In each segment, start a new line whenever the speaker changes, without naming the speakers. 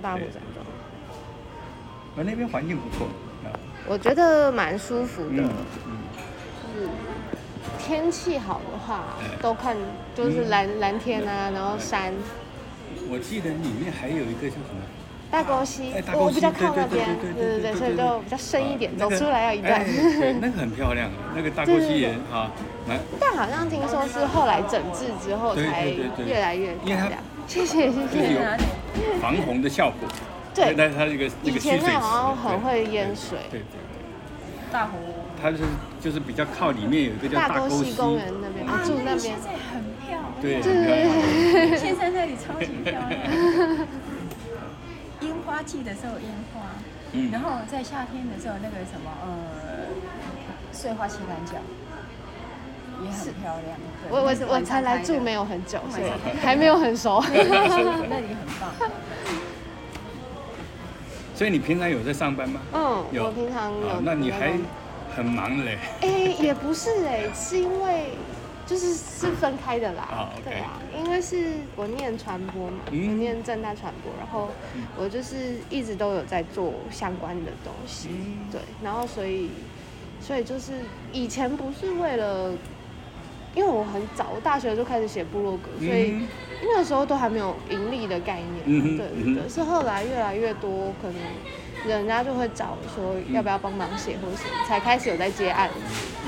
大埔山庄，
而那边环境不错啊，
我觉得蛮舒服的。
嗯嗯，
就是天气好的话
哎，
都看就是
嗯
蓝蓝天啊，然后山。
我记得里面还有一个叫什么？
大沟溪我比较靠那边，
对对对
所以就比较深一点，走出来要一段。
那个很漂亮，那个大沟溪也啊，蛮
但好像听说是后来整治之后才越来越漂亮。谢谢谢谢。
防洪的效果。
对。
那它这个那
以
个蓄水池
前那好像很会淹水。
对对对，
大湖。
它是就是比较靠里面有一个叫
大沟溪。公园那边，住那边。
现。在很漂亮，
对，
对
很漂亮
现在那里超级漂亮。樱花季的时候樱花，
嗯。
然后在夏天的时候那个什么呃，碎花旗杆角也很漂亮。对
我我我才来住没
有，
很久，所以还没有很熟。
那里很棒。
所以你平常有在上班吗？
嗯，
有
我平常有
啊。那你还很忙嘞。
哎、也不是哎、是因为就是是分开的啦。对啊，因为是我念传播嘛，
嗯
我念正大传播，然后我就是一直都有在做相关的东西，
嗯
对，然后所以所以就是以前不是为了。因为我很早，我大学就开始写部落格，所以
嗯
那个时候都还没有盈利的概念。对对对，是后来越来越多，可能人家就会找我说要不要帮忙写或者什么，才开始有在接案。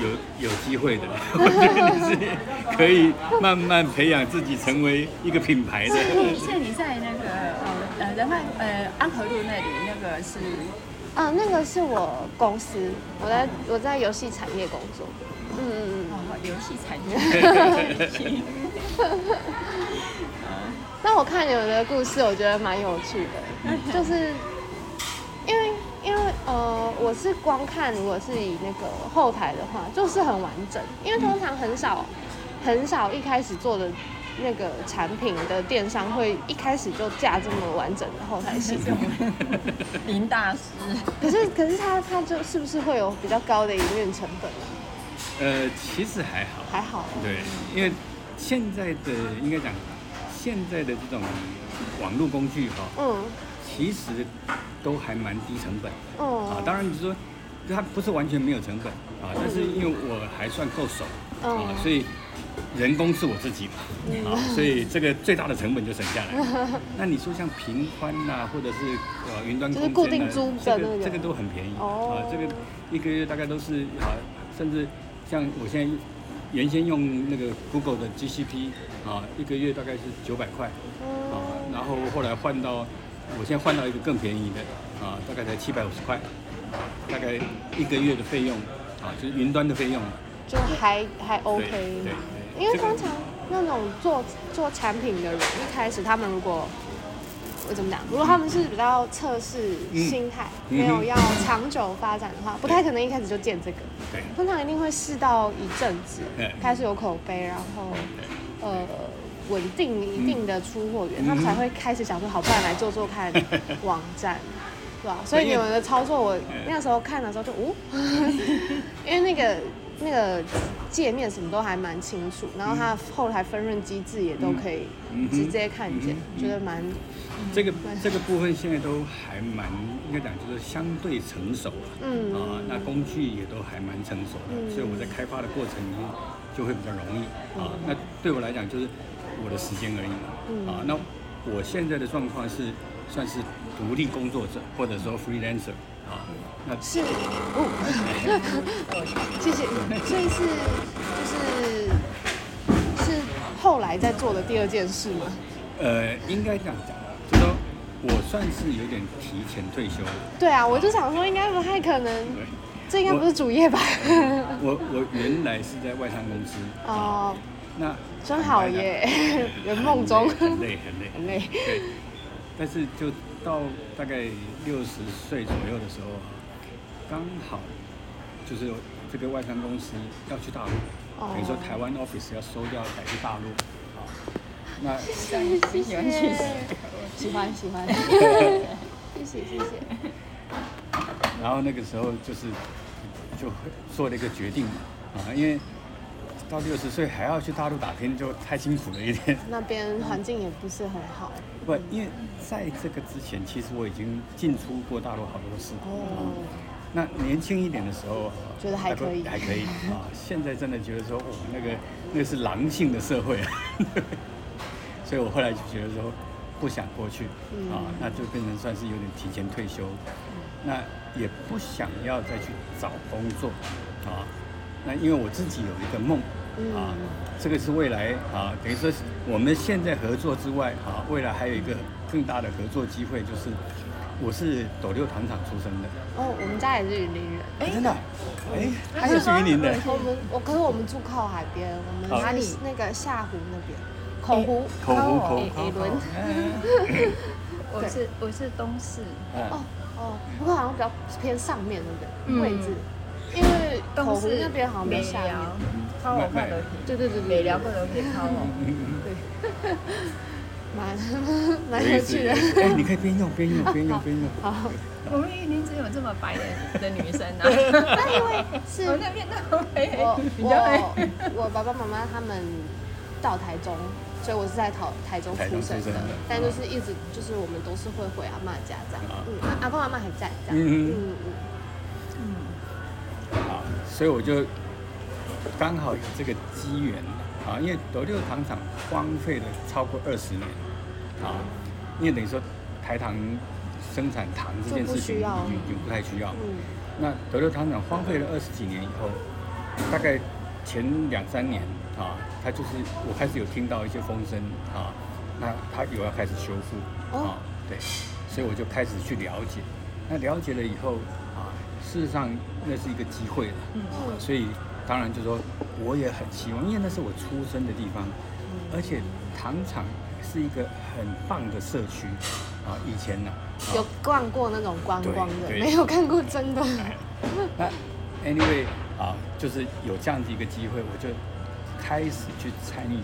有有机会的，我觉得你是可以慢慢培养自己成为一个品牌的。
像你在那个呃呃仁爱呃安和路那里那个是
啊，那个是我公司，我在我在游戏产业工作。嗯嗯嗯。
哦游戏产业。
那我看你们的故事，我觉得蛮有趣的，就是因为因为呃，我是光看如果是以那个后台的话，就是很完整，因为通常很少很少一开始做的那个产品的电商会一开始就架这么完整的后台系统。
林大师，
可是可是他他就是不是会有比较高的营运成本啊？
呃，其实还好，
还好。
对，因为现在的应该讲，现在的这种网络工具哈、
嗯
其实都还蛮低成本
嗯。
啊。当然你说它不是完全没有成本啊，但是因为我还算够熟啊，
嗯
所以人工是我自己嘛啊，所以这个最大的成本就省下来了。那你说像平宽呐、或者是呃云端
就是
空间、啊、
固定租
这
个
这个都很便宜
哦
啊，这个一个月大概都是啊，甚至像我现在原先用那个 Google 的 GCP 啊，一个月大概是九百块啊，
嗯。
然后后来换到我现在换到一个更便宜的啊，大概才七百五十块啊，大概一个月的费用啊，就是云端的费用。
就还还 OK，
对对对
因为通常那种做做产品的人，一开始他们如果我怎么讲，如果他们是比较测试心态，
嗯。
没有要长久发展的话，不太可能一开始就建这个，
对。
通常一定会试到一阵子
对，
开始有口碑，然后呃稳定一定的出货源，
嗯。
他们才会开始想说，好，不然来做做看 网站。对吧？所以你们的操作，我那时候看的时候就，哦，因为那个那个界面什么都还蛮清楚，然后它后台分润机制也都可以直接看见，
嗯
觉得蛮
这个这个部分现在都还蛮应该讲就是相对成熟了，
嗯
啊，那工具也都还蛮成熟的，
嗯
所以我在开发的过程里面就会比较容易啊。那对我来讲就是我的时间而已嘛，
嗯
啊，那我现在的状况是算是独立工作者或者说 freelancer 啊，那
是哦，谢谢。所以是就是是后来在做的第二件事吗？
呃应该这样讲，就说我算是有点提前退休。了。
对啊，我就想说应该不太可能，
对，
这应该不是主业吧？
我 我原来是在外商公司，
哦，
那
真好耶，圆梦中。
很累很累
很累。
对，但是就到大概六十岁左右的时候，刚好就是有这个外商公司要去大陆，
哦。
等于说台湾 office 要收掉改去大陆，啊，那
你喜欢去
喜欢喜欢，谢谢谢谢。
然后那个时候就是就做了一个决定嘛，啊，因为到六十岁还要去大陆打拼，就太辛苦了一点。
那边环境也不是很好。
不，因为在这个之前，其实我已经进出过大陆好多次。
哦，
那年轻一点的时候，
觉得还可以
还可以啊。现在真的觉得说，哦，那个那个是狼性的社会啊。所以我后来就觉得说，不想过去啊，那就变成算是有点提前退休。那也不想要再去找工作啊。那因为我自己有一个梦啊，这个是未来啊，等于说我们现在合作之外啊，未来还有一个更大的合作机会，就是我是斗六糖厂出生的。
哦，我们家也是云林人。
哎，真的？哎，他也是云林的。
我们我可是我们住靠海边，我们哪里？那个下湖那边，口湖。
口湖口湖。
A 轮。
我是我是东市。
哦哦，不过好像比较偏上面那个位置。因为口湖那边好像没下面，
靠我看楼梯，
对对对，
美寮过楼梯靠我，
对，蛮蛮有趣的。
哎，你可以边用边用 边用边用。
好，
我们玉林只有这么白的的女生啊。
那因为是
我那边那么黑，
我我爸爸妈妈他们到台中，所以我是在台台中出生的，但就是一直就是我们都是会回阿妈家这样，嗯，阿公阿妈还在这样，嗯嗯嗯。
所以我就刚好有这个机缘啊，因为德六糖厂荒废了超过二十年啊，因为等于说台糖生产糖这件事情已经已经不太需要。嗯。那德六糖厂荒废了二十几年以后，大概前两三年啊，它就是我开始有听到一些风声啊，那他有要开始修复啊，对，所以我就开始去了解。那了解了以后啊。事实上，那是一个机会了，所以当然就说我也很希望，因为那是我出生的地方，而且糖厂是一个很棒的社区啊。以前呢，
有逛过那种观光的，没有看过真的。
那 anyway 啊，就是有这样子一个机会，我就开始去参与，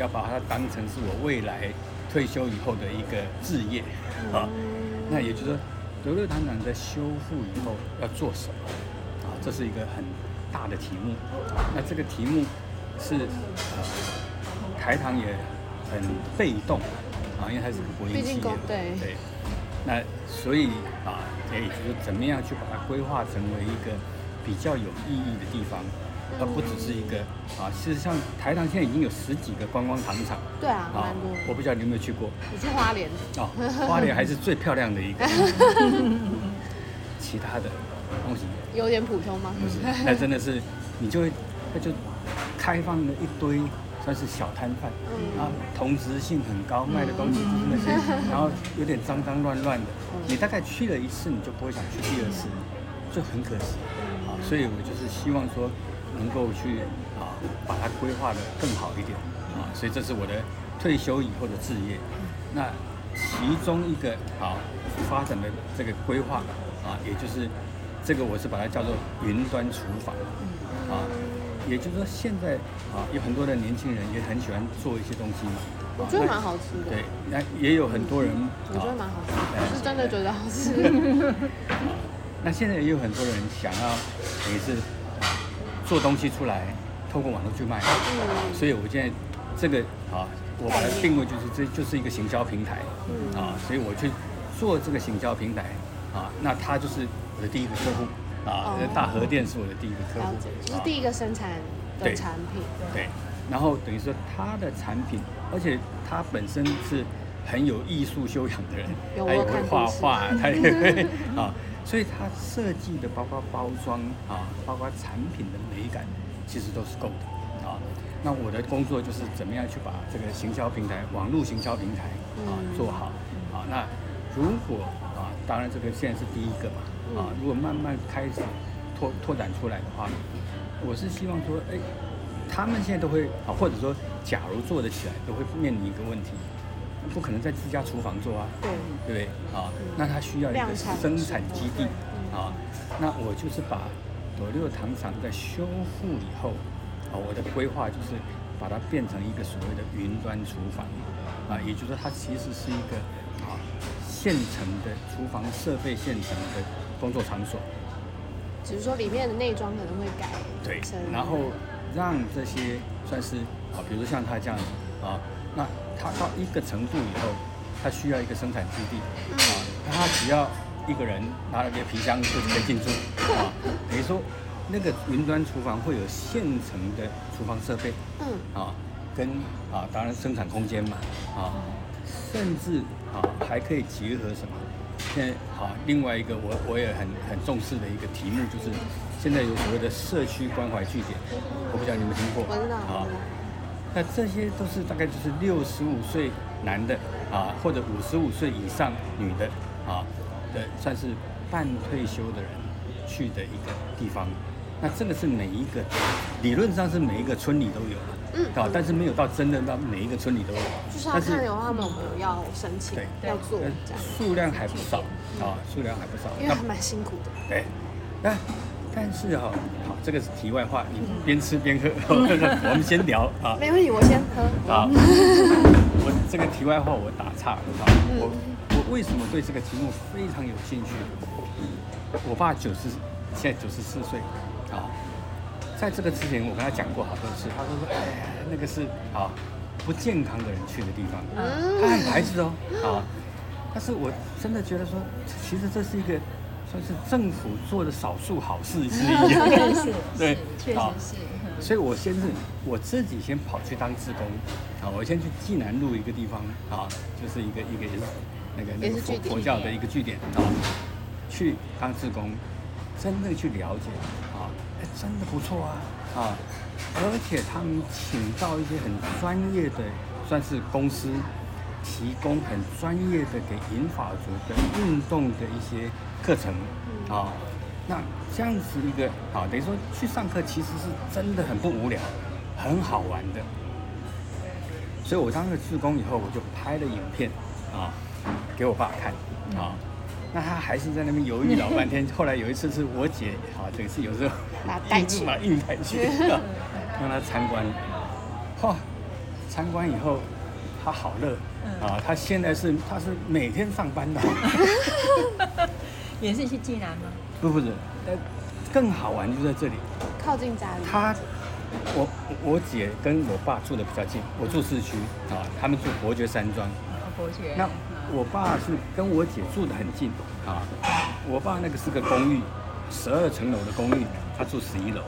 要把它当成是我未来退休以后的一个置业啊。那也就是说。德六糖厂在修复以后要做什么？啊，这是一个很大的题目。那这个题目是呃，台糖也很被动啊，因为它是国营企业，
对
对。那所以啊，也就是怎么样去把它规划成为一个比较有意义的地方。而不只是一个啊，事实上台糖现在已经有十几个观光糖厂。
对啊，蛮多。
我不知道你有没有去过。
你去花莲。哦，
花莲还是最漂亮的一个。其他的东西
有点普通吗？
不是，那真的是你就会，那就开放了一堆算是小摊贩，啊，同质性很高，卖的东西就是那些，然后有点脏脏乱乱的。你大概去了一次，你就不会想去第二次，就很可惜。啊，所以我就是希望说。能够去啊，把它规划的更好一点啊，所以这是我的退休以后的置业。那其中一个啊发展的这个规划啊，也就是这个我是把它叫做云端厨房啊，也就是说现在啊有很多的年轻人也很喜欢做一些东西嘛。
我觉得蛮好吃的。
对，那也有很多人。
我觉得蛮好吃，是真的觉得好吃。
那现在也有很多人想要也是。做东西出来，透过网络去卖，所以我现在这个啊，我把它定位就是这就是一个行销平台，啊，所以我去做这个行销平台，啊，那它就是我的第一个客户，啊，大和店是我的第一个客户，
就是第一个生产的产品，
对，然后等于说他的产品，而且他本身是很有艺术修养的人，
他也
会画画，他也会啊。所以它设计的包括包装啊，包括产品的美感，其实都是够的啊。那我的工作就是怎么样去把这个行销平台、网络行销平台啊做好啊。那如果啊，当然这个现在是第一个嘛啊，如果慢慢开始拓拓展出来的话，我是希望说，哎，他们现在都会啊，或者说假如做得起来，都会面临一个问题。不可能在自家厨房做啊，对不对？啊，那它需要一个生产基地啊。那我就是把斗六糖厂在修复以后啊，我的规划就是把它变成一个所谓的云端厨房啊，也就是说它其实是一个啊现成的厨房设备现成的工作场所。
只是说里面的内装可能会改。
对，然后让这些算是啊，比如说像他这样子啊，那他到一个程度以后，它需要一个生产基地。啊，那他只要一个人拿了个皮箱就可以进驻。啊，等于说那个云端厨房会有现成的厨房设备，
嗯，
啊，跟啊当然生产空间嘛。啊，甚至啊还可以结合什么？现在啊，另外一个我我也很很重视的一个题目就是，现在有所谓的社区关怀据点，我不知道你们听过。啊。那这些都是大概就是六十五岁男的啊，或者五十五岁以上女的啊的，算是半退休的人去的一个地方。那这个是每一个理论上是每一个村里都有的，
嗯
啊，但是没有到真的到每一个村里都有。
就是要看有他们有没有要申请
对，
要做
呃
这样，
数量还不少啊，数量还不少。那
因为还蛮辛苦的。
对，那但是哈、好，这个是题外话，你边吃边喝，我们先聊啊。
没问题，我先喝。
啊，我这个题外话我打岔了啊，
嗯
我我为什么对这个题目非常有兴趣？我爸九十，现在九十四岁，啊，在这个之前我跟他讲过好多次，他说说，哎呀，那个是啊不健康的人去的地方，他很排斥哦，啊，但是我真的觉得说，其实这是一个算是政府做的少数好事之一，
是，
对
确实是。嗯
所以我先是我自己先跑去当志工，啊，我先去济南路一个地方啊，就是一个一个那个那个佛佛教的一个据点啊，去当志工，真的去了解啊，哎，真的不错啊啊，而且他们请到一些很专业的，算是公司。提供很专业的给银发族的运动的一些课程啊，那这样子一个啊，等于说去上课其实是真的很不无聊，很好玩的。所以我当了志工以后，我就拍了影片啊，给我爸看啊。那他还是在那边犹豫老半天。后来有一次是我姐啊，等于是有时候
带去
硬把硬带去，啊 让他参观。嚯、参观以后他好乐啊！他现在是他是每天上班的，
也是去济南吗？
不不是，呃，更好玩就在这里。
靠近家里。
他，我我姐跟我爸住的比较近，我住市区啊，他们住伯爵山庄。
哦，伯爵。
那我爸是跟我姐住的很近啊，我爸那个是个公寓，十二层楼的公寓，他住十一楼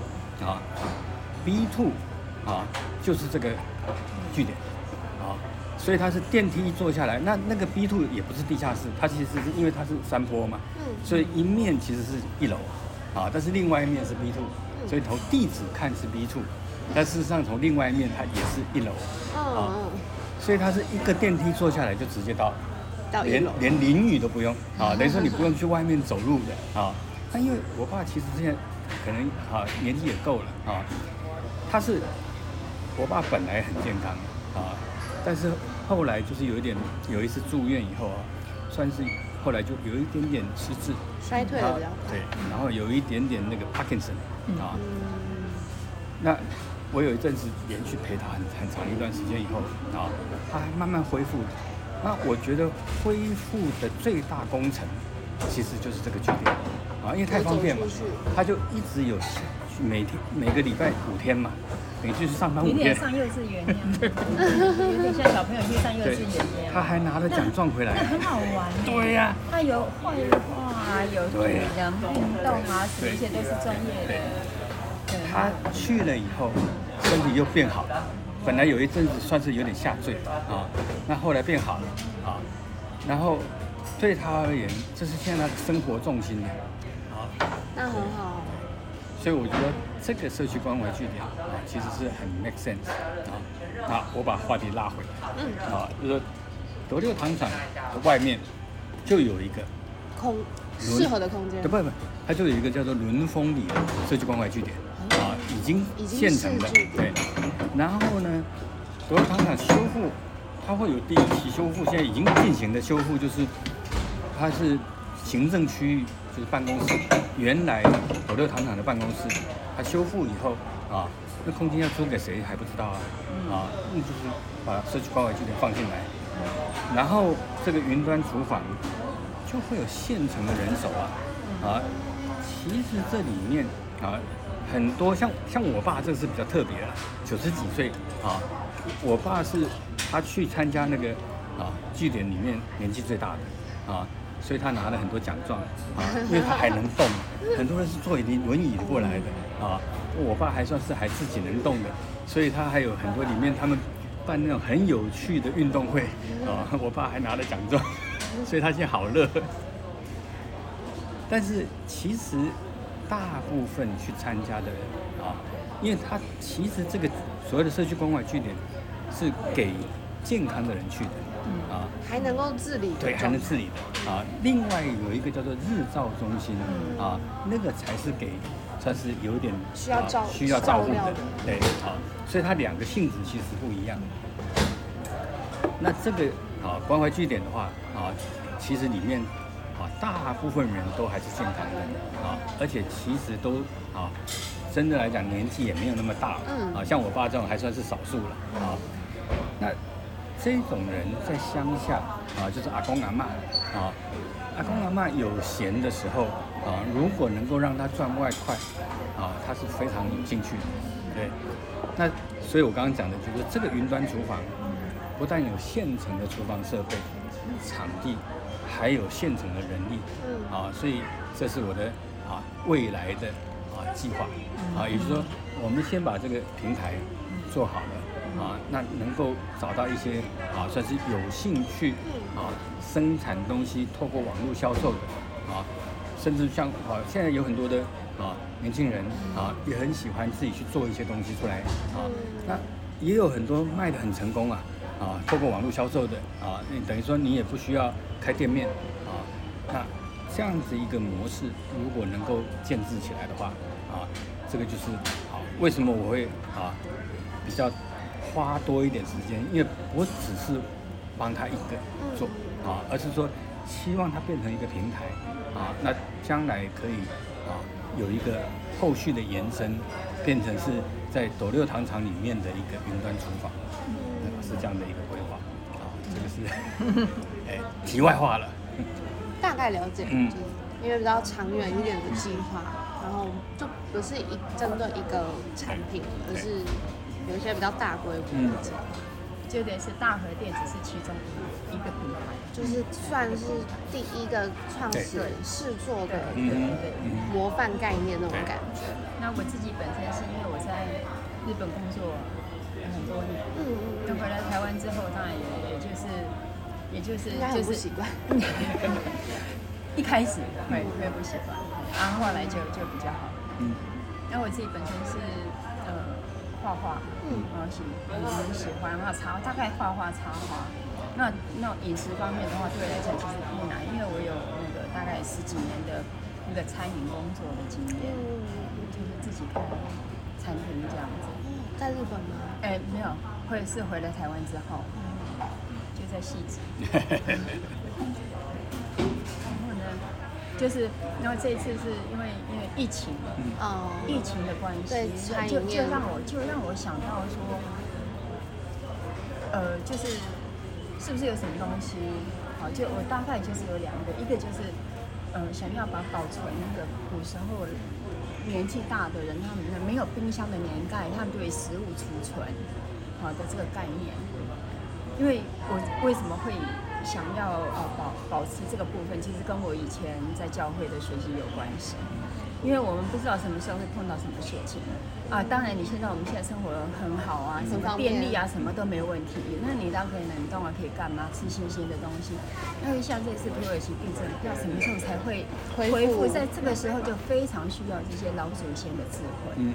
啊。B two 啊，就是这个据点啊，所以它是电梯一坐下来，那那个 B two 也不是地下室，它其实是因为它是山坡嘛，
嗯
所以一面其实是一楼啊，但是另外一面是 B two，所以从地址看是 B two，但事实上从另外一面它也是一楼。
嗯嗯，
所以它是一个电梯坐下来就直接到连。连淋雨都不用啊，等于说你不用去外面走路的啊。那因为我爸其实现在可能啊年纪也够了啊，他是我爸本来很健康啊，但是后来就是有一点有一次住院以后啊，算是后来就有一点点失智，
衰退了比较快。
对，然后有一点点那个 Parkinson 啊，
嗯，
那我有一阵子连续陪他很很长一段时间以后啊，他还慢慢恢复。那我觉得恢复的最大工程其实就是这个酒店啊，因为太方便嘛他就一直有每天每个礼拜五天嘛，等于就是上班五天。
有点像幼稚园一样，有点像小朋友去上幼
对
稚园一，样。
他还拿了奖状回来
那。很好玩。
对呀、
他有绘画，有
对
体能运动啊，什么
对
一切都是专业的。对
他去了以后，身体又变好了。本来有一阵子算是有点下坠啊，那后来变好了啊。然后对他而言，这是现在他的生活重心了啊。
那很好。
所以我觉得这个社区关怀据点啊，其实是很 make sense 啊。那我把话题拉回来，
嗯，
啊，就是说斗六糖厂的外面就有一个
空适合的空间
对，。不不，它就有一个叫做伦丰里的社区关怀据点啊，已经现成的对。然后呢，德六糖厂修复，它会有第一期修复，现在已经进行的修复就是它是行政区域，就是办公室，原来斗六糖厂的办公室，它修复以后啊，那空间要租给谁还不知道啊，啊，那就是把社区关怀据点放进来，然后这个云端厨房就会有现成的人手啊，啊，其实这里面啊，很多像像我爸这个是比较特别了，九十几岁啊，我爸是他去参加那个啊据点里面年纪最大的啊，所以他拿了很多奖状啊，因为他还能动，很多人是坐轮轮椅过来的啊，我爸还算是还自己能动的，所以他还有很多里面他们办那种很有趣的运动会啊，我爸还拿了奖状，所以他现在好乐。但是其实大部分去参加的人啊，因为他其实这个所谓的社区关怀据点是给健康的人去的啊，
还能够自理的
对，还能自理的啊。另外有一个叫做日照中心啊，那个才是给算是有点啊
需要照
需要照顾的对啊，所以它两个性质其实不一样。那这个啊关怀据点的话啊，其实里面啊大部分人都还是健康的啊，而且其实都啊真的来讲年纪也没有那么大，
嗯
啊像我爸这种还算是少数了啊。那这种人在乡下啊，就是阿公阿嬷啊，阿公阿嬷有闲的时候啊，如果能够让他赚外快啊，他是非常有兴趣的。对，那所以我刚刚讲的就是这个云端厨房，不但有现成的厨房设备、场地，还有现成的人力
嗯
啊，所以这是我的啊未来的啊计划啊，也就是说，我们先把这个平台做好了。啊，那能够找到一些啊，算是有兴趣啊，生产东西，透过网络销售的啊，甚至像啊，现在有很多的啊年轻人啊，也很喜欢自己去做一些东西出来啊，那也有很多卖的很成功啊啊，透过网络销售的啊，那等于说你也不需要开店面啊，那这样子一个模式，如果能够建制起来的话啊，这个就是好，为什么我会啊比较花多一点时间，因为我只是帮他一个做啊，而是说希望它变成一个平台啊，那将来可以啊有一个后续的延伸，变成是在斗六糖厂里面的一个云端厨房，啊是这样的一个规划啊，这个是 哎题外话了，
大概了解，
嗯。
就是因为比较长远一点的计划，然后就不是一针对一个产品，而是有一些比较大规模
嗯。
的这样，
就等于是大和店只是其中一个品牌。
就是算是第一个创始人试做的模范概念那种感觉。
那我自己本身是因为我在日本工作很多年，
嗯。嗯
那回来台湾之后，当然也也就是也就是就是
不习惯。
一开始会会不习惯，然后后来就就比较好。
嗯。
那我自己本身是呃画画，
嗯
然后喜很很喜欢画插，大概画画插画。那那饮食方面的话，对我来讲其实不难，因为我有那个大概十几年的那个餐饮工作的经验，
嗯，
就是自己开餐厅这样子。
在日本吗？
哎，没有，会是回来台湾之后，就在戏子。然后呢，就是然后这一次是因为因为疫情，
哦，
疫情的关系
对，
就就就让我就让我想到说，呃，就是是不是有什么东西？好，就我大概就是有两个，一个就是呃，想要把保存那个古时候年纪大的人，他们没有冰箱的年代，他们对食物储存好的这个概念。因为我为什么会想要呃保保持这个部分，其实跟我以前在教会的学习有关系。因为我们不知道什么时候会碰到什么事情啊。当然，你现在我们现在生活很好啊，什么
便
便利啊，什么都没问题。那你当然可以冷冻啊，可以干嘛？吃新鲜的东西。因为像这次土耳其地震，不知道什么时候才会
恢复
恢复，在这个时候就非常需要这些老祖先的智慧。
嗯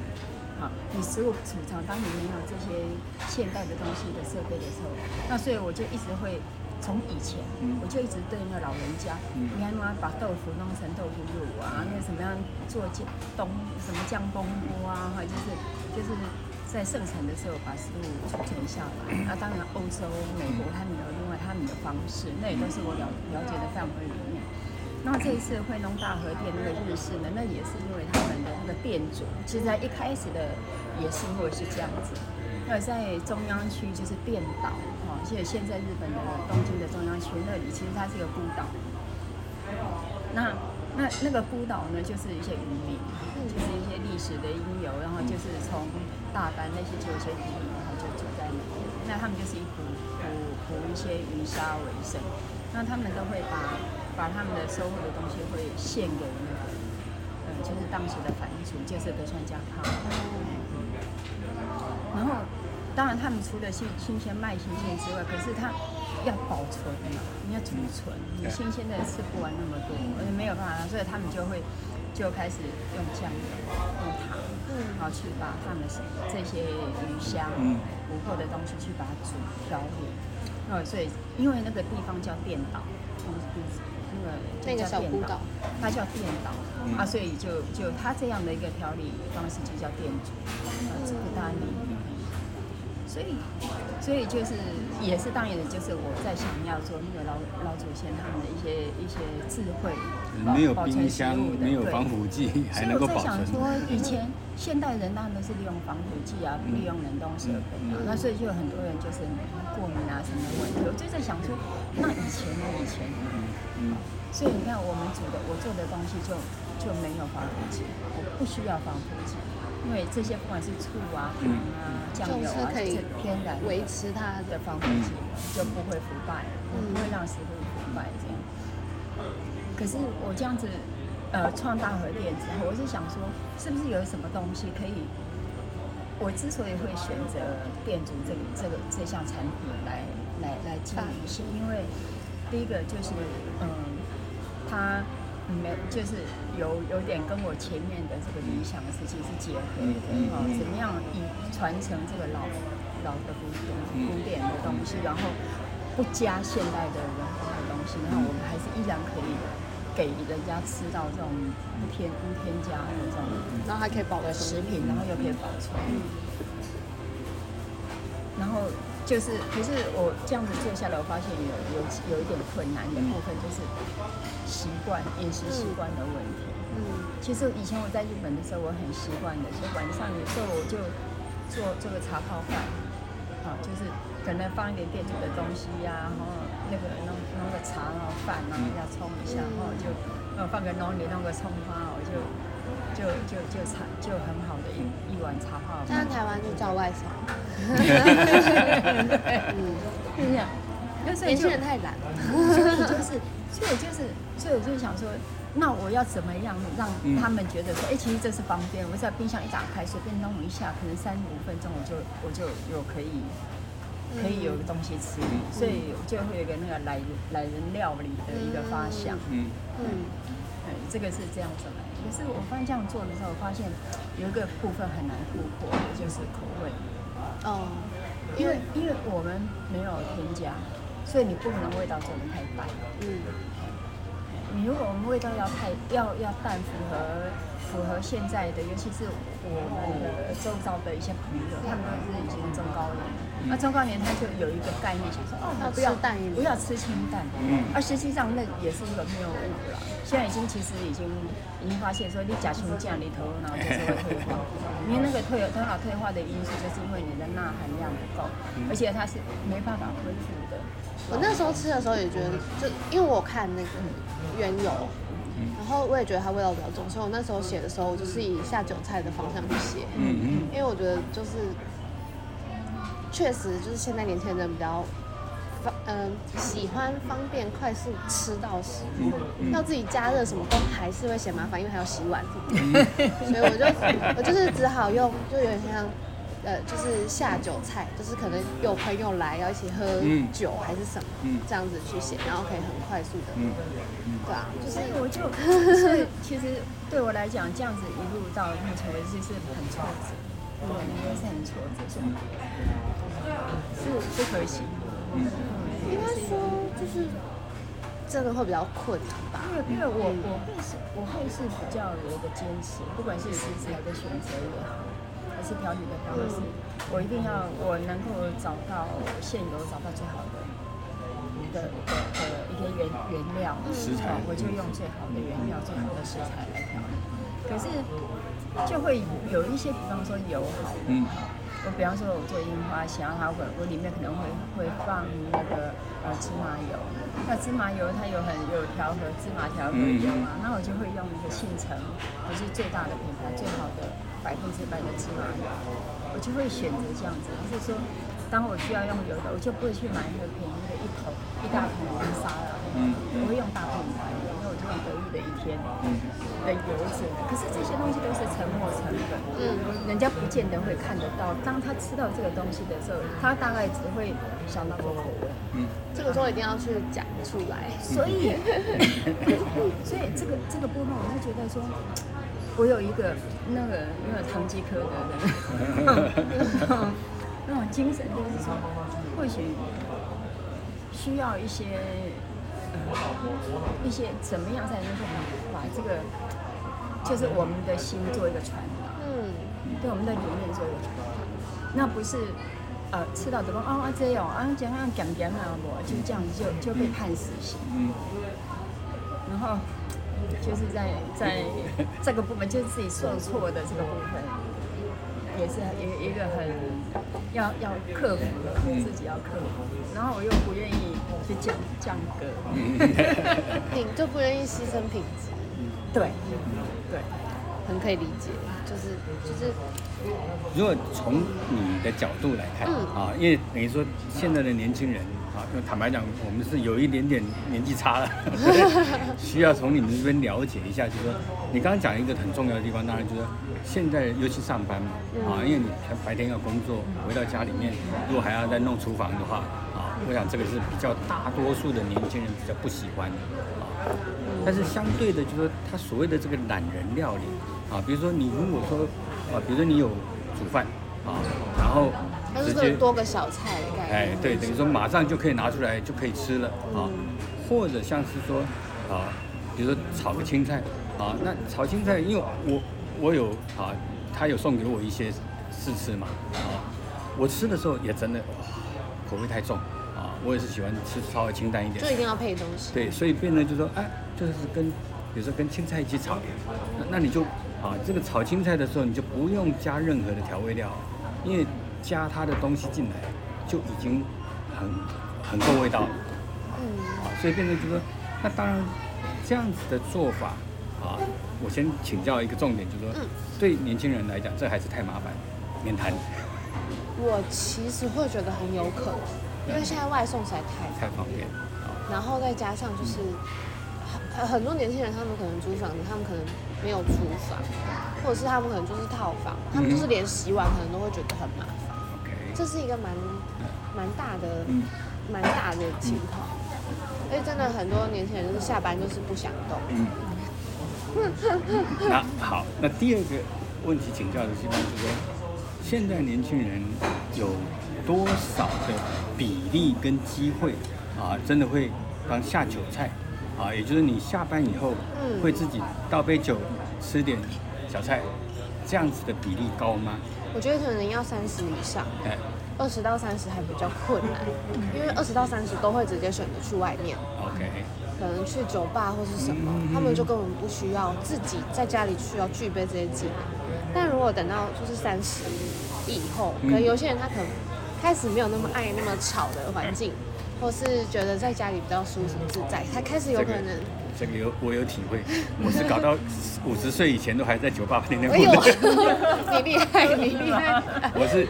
好，你食物储藏，当你没有这些现代的东西的设备的时候，那所以我就一直会从以前，
嗯
我就一直对那个老人家，
嗯
你看嘛，把豆腐弄成豆腐乳啊，那个什么样做酱东什么酱东坡啊，哈，就是就是在盛产的时候把食物储存下来。那当然，欧洲、美国他们有另外他们的方式，那也都是我了了解的范围里面。那这一次会弄大和店那个日式呢，那也是因为他们的那个店主，其实在一开始的也是因为是这样子。那在中央区就是变岛，哈、哦，现现在日本的东京的中央区那里，其实它是一个孤岛。那那那那个孤岛呢，就是一些渔民，就是一些历史的因由，然后就是从大班那些就有些渔民，然后就住在那边。那他们就是以捕捕捕一些鱼虾为生，那他们都会把把他们的收获的东西会献给那个，呃，就是当时的反主，就是德川家康。然后，当然他们除了新新鲜卖新鲜之外，可是他要保存嘛，你要储存，你新鲜的吃不完那么多，而且没有办法，所以他们就会就开始用酱油、用糖，然后去把他们这些鱼香、捕获的东西去把它煮调理。哦，所以因为那个地方叫电岛，嗯嗯，那个
那个小孤岛，
它叫电岛啊，所以就就它这样的一个调理方式就叫电煮，啊，这个大家理解。所以，所以就是也是当然，就是我在想要做那个老老祖先他们的一些一些智慧，
没有冰箱，没有防腐剂，还能够保存。
所以我在想说，以前现代人当然都是利用防腐剂啊，利用冷冻设备啊，那所以就有很多人就是过敏啊什么问题。我就在想说，那以前呢？以前，嗯，所以你看我们煮的，我做的东西就就没有防腐剂，我不需要防腐剂。因为这些不管是醋啊、糖啊、酱油啊，
可以
天然
维持它
的防腐剂，就不会腐败，不会让食物腐败这样。可是我这样子，呃，创大和店之后，我是想说，是不是有什么东西可以？我之所以会选择店主这个这个这项产品来来来经营，是因为第一个就是，嗯，它。没有，就是有有点跟我前面的这个理想的事情是结合的哈，怎么样以传承这个老老的古典古典的东西，然后不加现代的文化的东西，然后我们还是依然可以给人家吃到这种无添无添加的这种，
然后还可以保存。
食品，然后又可以保存，然后。就是，可是我这样子做下来，我发现有有有一点困难的部分，就是习惯饮食习惯的问题。嗯，其实以前我在日本的时候，我很习惯的，就晚上有时候我就做做个茶泡饭，好，就是可能放一点店主的东西呀，然后那个弄弄个茶然后饭然后要冲一下，然后就呃放个浓里弄个葱花，我就。就就就茶就很好的一一碗茶泡饭。
在台湾就叫外送。
嗯，就这样。
年轻人太懒。
所以就是，所以就是，所以我就想说，那我要怎么样让他们觉得说，哎，其实这是方便。我在冰箱一打开，随便弄一下，可能三五分钟我就我就有可以可以有个东西吃。所以就会有一个那个懒懒人料理的一个发想。嗯嗯。这个是这样子来。可是我发现这样做的时候，发现有一个部分很难突破，就是口味。哦，因为因为我们没有添加，所以你不可能味道做的太淡。嗯。你如果我们味道要太要要淡，符合符合现在的，尤其是我们的周遭的一些朋友，他们都是已经中高龄，那中高年他就有一个概念，就是哦，
不要
不要吃清淡。嗯。而实际上那也是一个谬误了。现在已经其实已经已经发现说，你甲醇酱里头，然后就是会退化。因为那个退头脑退化的因素，就是因为你的钠含量不够，而且它是没办法恢复的。
我那时候吃的时候也觉得，就因为我看那个原油，然后我也觉得它味道比较重，所以我那时候写的时候，我就是以下酒菜的方向去写。嗯嗯。因为我觉得就是确实就是现在年轻人比较方。嗯，喜欢方便快速吃到食物，要自己加热什么都还是会嫌麻烦，因为还要洗碗。所以我就我就是只好用，就有点像，呃，就是下酒菜，就是可能有朋友来要一起喝酒还是什么，这样子去写，然后可以很快速的，嗯对啊，就是
我就所以其实对我来讲，这样子一路到目前为止是很挫折，对，也是很挫折，是不可行。
应该说就是这个会比较困难吧。
因为因为我我会是我会是比较有一个坚持，不管是食材的选择也好，还是调理的方式，我一定要我能够找到现有找到最好的的的的一些原原料
食材，
我就用最好的原料最好的食材来调理。可是就会有一些，比方说油好，嗯。我比方说，我做樱花想要，它会我里面可能会会放那个呃芝麻油。那芝麻油它有很有调和芝麻调和油嘛，那我就会用一个信诚，我是最大的品牌，最好的百分之百的芝麻油，我就会选择这样子。就是说，当我需要用油的，我就不会去买那个便宜的一桶一大桶的沙了，
嗯
我会用大品牌的，因为我就用德裕的一天的油脂。可是这些东西都是沉没成本，
嗯
人家不见得会看得到。当他吃到这个东西的时候，他大概只会想到这个口味。
嗯，
这个时候一定要去讲出来。
所以，所以这个这个部分，我是觉得说，我有一个那个那个堂吉诃德的 那种精神，就是说，或许需要一些呃一些怎么样才能够把这个，就是我们的心做一个传达，
嗯，
对我们的理念做一个传达，那不是。呃，吃到的说啊啊这样啊，这样减减啊，我就这样就就被判死刑。
嗯，
然后就是在在这个部分，就是自己受挫的这个部分，也是一一个很要要克服的，自己要克服。然后我又不愿意去降降格，
你就不愿意牺牲品质，
对对，
很可以理解，就是就是。
如果从你的角度来看、
嗯。
啊，因为等于说现在的年轻人啊，因为坦白讲，我们是有一点点年纪差了，需要从你们这边了解一下，就是说你刚刚讲一个很重要的地方，当然就是说现在尤其上班嘛啊，因为你白天要工作，回到家里面如果还要再弄厨房的话啊，我想这个是比较大多数的年轻人比较不喜欢的啊。但是相对的，就是说他所谓的这个懒人料理啊，比如说你如果说啊，比如说你有煮饭啊，然后
它是多个小菜的概念。
哎，对，等于说马上就可以拿出来就可以吃了啊，或者像是说啊，比如说炒个青菜啊，那炒青菜，因为我我有啊，他有送给我一些试吃嘛啊，我吃的时候也真的哇，口味太重啊，我也是喜欢吃稍微清淡一点
就。一定要配东西。
对，所以变成就说，哎，就是跟，比如说跟青菜一起炒，那那你就啊，这个炒青菜的时候，你就不用加任何的调味料，因为加它的东西进来就已经很很够味道了。
嗯，
啊，所以变成就说，那当然这样子的做法啊，我先请教一个重点，就是说
嗯，
对年轻人来讲，这还是太麻烦，免谈，
我其实会觉得很有可能，因为现在外送实在太
太方便啊，
然后再加上就是很很多年轻人，他们可能租房子，他们可能没有厨房，或者是他们可能就是套房，他们就是连洗碗可能都会觉得很麻这是一个蛮蛮大的
嗯
蛮大的情况。所以真的很多年轻人就是下班就是不想动，
嗯。那好，那第二个问题请教的地方就是说，现在年轻人有多少的比例跟机会啊，真的会当下酒菜啊，也就是你下班以后
嗯
会自己倒杯酒，吃点小菜，这样子的比例高吗？
我觉得可能要三十以上，
哎
二十到三十还比较困难，因为二十到三十都会直接选择去外面。
，OK，
可能去酒吧或是什么
嗯，
他们就根本不需要自己在家里需要具备这些技能。但如果等到就是三十以后，可能有些人他可能开始没有那么爱那么吵的环境，或是觉得在家里比较舒服自在，才开始有可能，
这个有我有体会，我是搞到 五十岁以前都还在酒吧天天
哎呦
混。，
你厉害，你厉害，
我是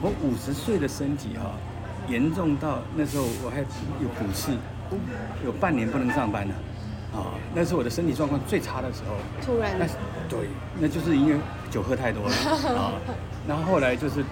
我五十岁的身体哈、严重到那时候我还有骨刺，有半年不能上班了，啊，那是我的身体状况最差的时候。
突然
那对，那就是因为酒喝太多了 啊。然后后来就是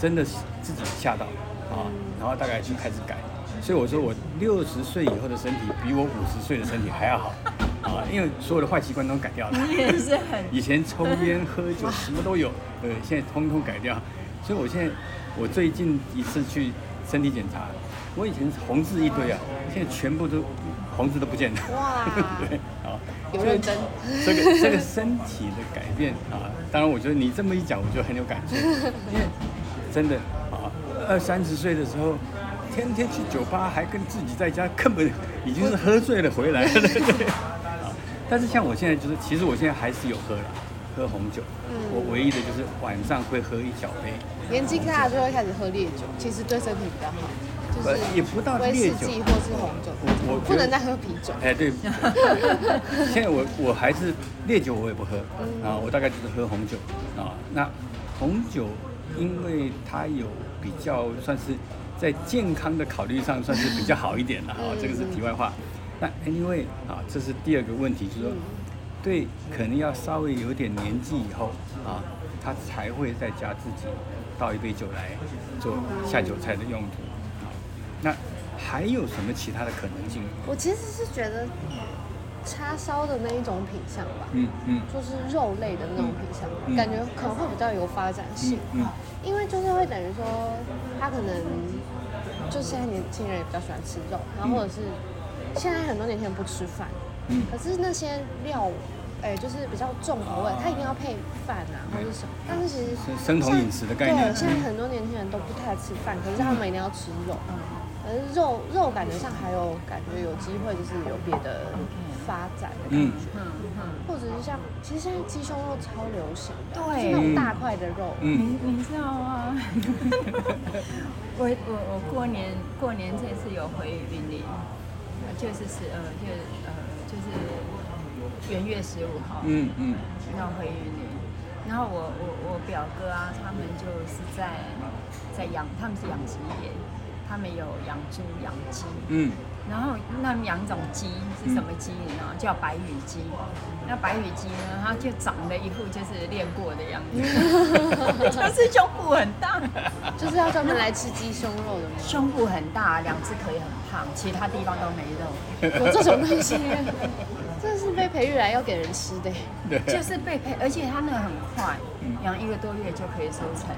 真的是自己吓到啊，然后大概就开始改。所以我说我六十岁以后的身体比我五十岁的身体还要好 啊，因为所有的坏习惯都改掉了。
你也是很
以前抽烟喝酒 什么都有，呃，现在通通改掉。所以我现在我最近一次去身体检查，我以前红字一堆啊，现在全部都红字都不见了。
哇
对，啊，
有认真，
这个这个身体的改变啊，当然我觉得你这么一讲，我就很有感触，因为真的啊，二三十岁的时候。天天去酒吧，还跟自己在家，根本已经是喝醉了回来了，对？啊，但是像我现在就是，其实我现在还是有喝了，喝红酒。
嗯
我唯一的就是晚上会喝一小杯。
年纪大就会开始喝烈酒，其实对身体比较好。就是
也不到
威
烈酒
或是红酒，
我我
不能再喝啤酒。
哎，对，现在我我还是烈酒我也不喝
嗯
啊，我大概就是喝红酒啊。那红酒因为它有比较算是在健康的考虑上算是比较好一点了啊
嗯，
这个是题外话。那 anyway 啊，这是第二个问题，就是说对，可能要稍微有点年纪以后啊，他才会在家自己倒一杯酒来做下酒菜的用途。啊那还有什么其他的可能性？
我其实是觉得叉烧的那一种品相吧，
嗯嗯
就是肉类的那种品相，
嗯
感觉可能会比较有发展性。
嗯
因为就是会等于说，他可能就现在年轻人也比较喜欢吃肉，然后或者是现在很多年轻人不吃饭，
嗯。
可是那些料，哎、就是比较重口味，它一定要配饭啊或者是什么。但是其实
是生酮饮食的概念。
对，现在很多年轻人都不太吃饭，可是他们一定要吃肉。
嗯，
可是肉肉感觉上还有感觉有机会，就是有别的发展的感
嗯
觉，
嗯嗯，
或者是像其实现在鸡胸肉超流行的，
对。
就是那种大块的肉，
嗯。
你你知道吗？我我我过年过年这次有回云林，呃就是十呃就是呃就是元月十五号，
嗯嗯。
要回云林，然后我我我表哥啊，他们就是在在养，他们是养殖业，他们有养猪养鸡，
嗯
然后那养一种鸡是什么鸡呢？叫白羽鸡。那白羽鸡呢，它就长得一副就是练过的样子，就是胸部很大，
就是要专门来吃鸡胸肉的吗？
胸部很大，两只腿很胖，其他地方都没肉。
有这种东西，这是被培育来要给人吃的。
对，
就是被培，而且它那个很快，养一个多月就可以收成了。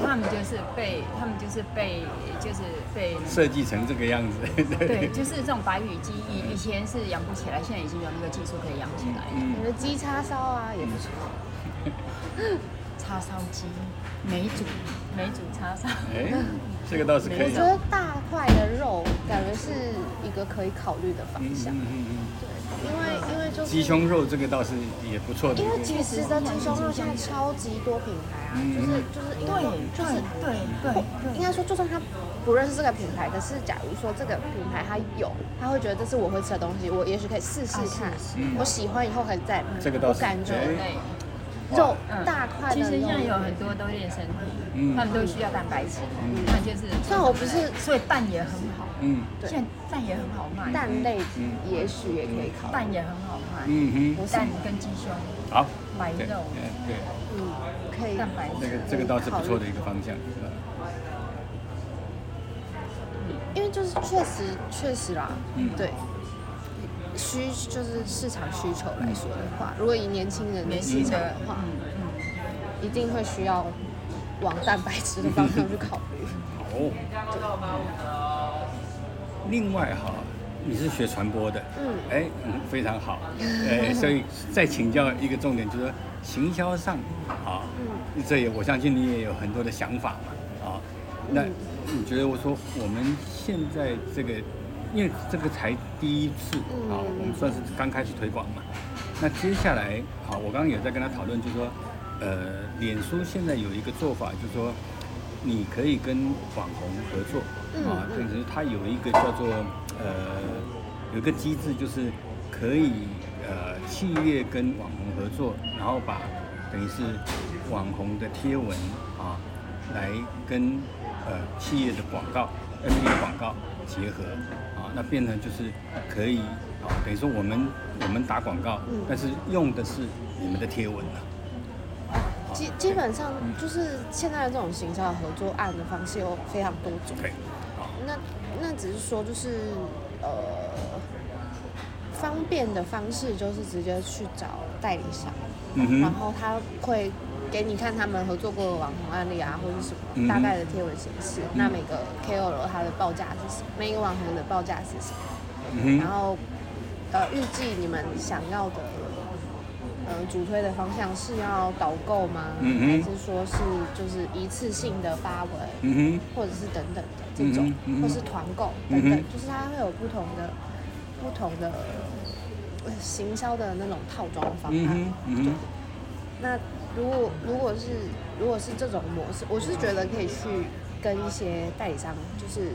他们就是被，他们就是被，就是被
设计成这个样子，
对，就是这种白羽鸡，以以前是养不起来，现在已经有那个技术可以养起来。
嗯
我的鸡叉烧啊也不错，
叉烧鸡，梅煮梅煮叉烧，
哎，这个倒是可以
我觉。得大块的肉感觉是一个可以考虑的方
嗯
向。
嗯嗯
对，因为因为就是
鸡胸肉这个倒是也不错的
因。为其实的鸡胸肉现在超级多品牌啊，
嗯
就是就是因为
对，
就是
对对对
应该说，就算他不认识这个品牌，可是假如说这个品牌他有，他会觉得这是我会吃的东西，我也许可以试试看我喜欢以后可以再买。
这个倒是
我感觉。肉
嗯
大块。
其实现在有很多都练身体，
嗯
他们都需要蛋白质，那就是。
虽然我不是
所以蛋也很好，
嗯。
对。
现在蛋也很好卖，
蛋类
嗯，
也许也可以考虑。
蛋也很好卖，
嗯哼，
蛋跟鸡胸，
好，对
白肉。
哎对，
嗯，可以。
蛋白质。
这个这个倒是不错的一个方向，是吧？
因为就是确实确实啦，
嗯。
对，需就是市场需求来说的话，如果以年轻人的
年
市
轻的
场的，话，
嗯。
一定会需要往蛋白质的方向去考虑。
好。另外哈，你是学传播的，
嗯。
哎，嗯，非常好，哎，所以再请教一个重点，就是说行销上，啊，这也我相信你也有很多的想法嘛，啊，那你觉得我说我们现在这个，因为这个才第一次啊，我们算是刚开始推广嘛，那接下来，好，我刚刚也在跟他讨论，就是说，呃，脸书现在有一个做法，就是说，你可以跟网红合作啊，
嗯
但是它有一个叫做呃，有一个机制，就是可以呃，企业跟网红合作，然后把等于是网红的贴文啊，来跟呃企业的广告、的广告结合啊，那变成就是可以啊，等于说我们我们打广告，但是用的是你们的贴文啊。
基基本上就是现在的这种行销合作案的方式有非常多种。
对，
那那只是说就是呃方便的方式，就是直接去找代理商，
嗯，
然后他会给你看他们合作过的网红案例啊，或者是什
嗯
么大概的贴文形式。那每个 KOL 他的报价是什么？每个网红的报价是什么？
嗯，
然后呃，预计你们想要的呃主推的方向是要导购吗？
嗯哼
还是说是就是一次性的发文，
嗯
或者是等等的这种，
嗯哼嗯
或是团购等等，
嗯
就是它会有不同的不同的呃行销的那种套装方案。
哼，嗯哼，
那如果如果是如果是这种模式，我是觉得可以去跟一些代理商就是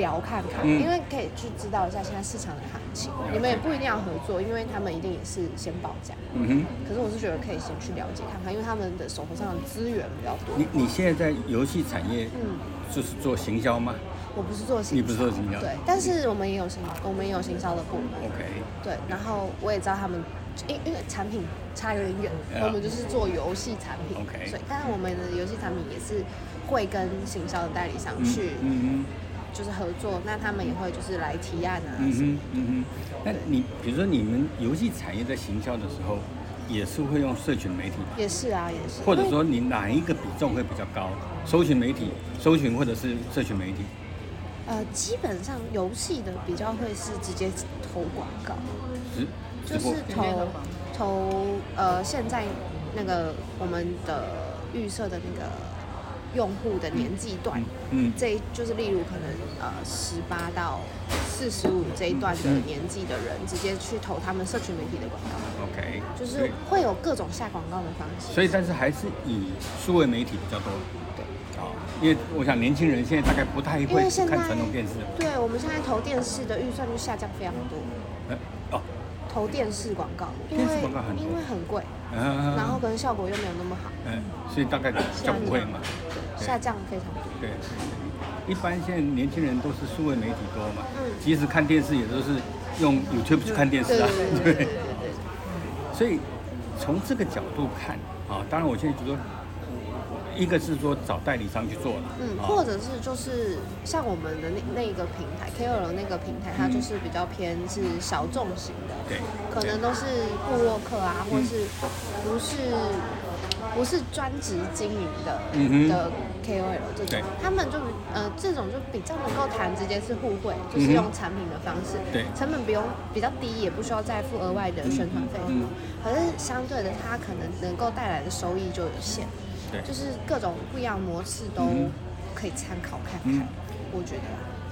聊看看，
嗯
因为可以去知道一下现在市场的行情。你们也不一定要合作，因为他们一定也是先报价。
嗯哼，
可是我是觉得可以先去了解看看，因为他们的手头上的资源比较多。
你你现在在游戏产业
嗯，
就是做行销吗
我不是做行销，
你不是做行销
对，但是我们也有行，我们也有行销的部门。
？OK，
对，然后我也知道他们，因因为产品差有点远
Yeah
我们就是做游戏产品
OK
所以但是我们的游戏产品也是会跟行销的代理商去
嗯
就是合作，那他们也会就是来提案啊
哼，嗯哼，嗯哼。那你比如说你们游戏产业在行销的时候，也是会用社群媒体吧？
也是啊，也是，
或者说你哪一个比重会比较高？搜寻媒体、搜寻或者是社群媒体？
呃，基本上游戏的比较会是直接投广告，
直直播
就是投投呃现在那个我们的预设的那个用户的年纪段。
嗯
这就是例如可能呃十八到四十五这一段的年纪的人，直接去投他们社群媒体的广告
，，OK，
就是
对
会有各种下广告的方式。
所以但是还是以数位媒体比较多。
对
啊，因为我想年轻人现在大概不太
因
会看传统电视。
对我们现在投电视的预算就下降非常多，
呃哦，
投电视广告，因
电
为
视广告很
因为很贵，
嗯
然后可能效果又没有那么好，
嗯，所以大概就不会嘛。对。
下降非常多。
对，一般现在年轻人都是数位媒体多嘛，
嗯。
即使看电视也都是用 YouTube 去看电视啊，
对对对 对。
所以从这个角度看啊，当然我现在就说，一个是说找代理商去做了，
嗯，
啊。
或者是就是像我们的那那个平台 KOL 那个平台，它就是比较偏是小众型的，
对，
可能都是布洛克啊，或是不是不是专职经营的、
嗯哼。
的 KOL 这种，他们就呃这种就比较能够谈直接是互惠，就是用产品的方式，
对。
成本不用比较低，也不需要再付额外的宣传费用，
嗯
可是相对的，它可能能够带来的收益就有限。
对，
就是各种不一样模式都
嗯
可以参考看
嗯。
看，我觉得。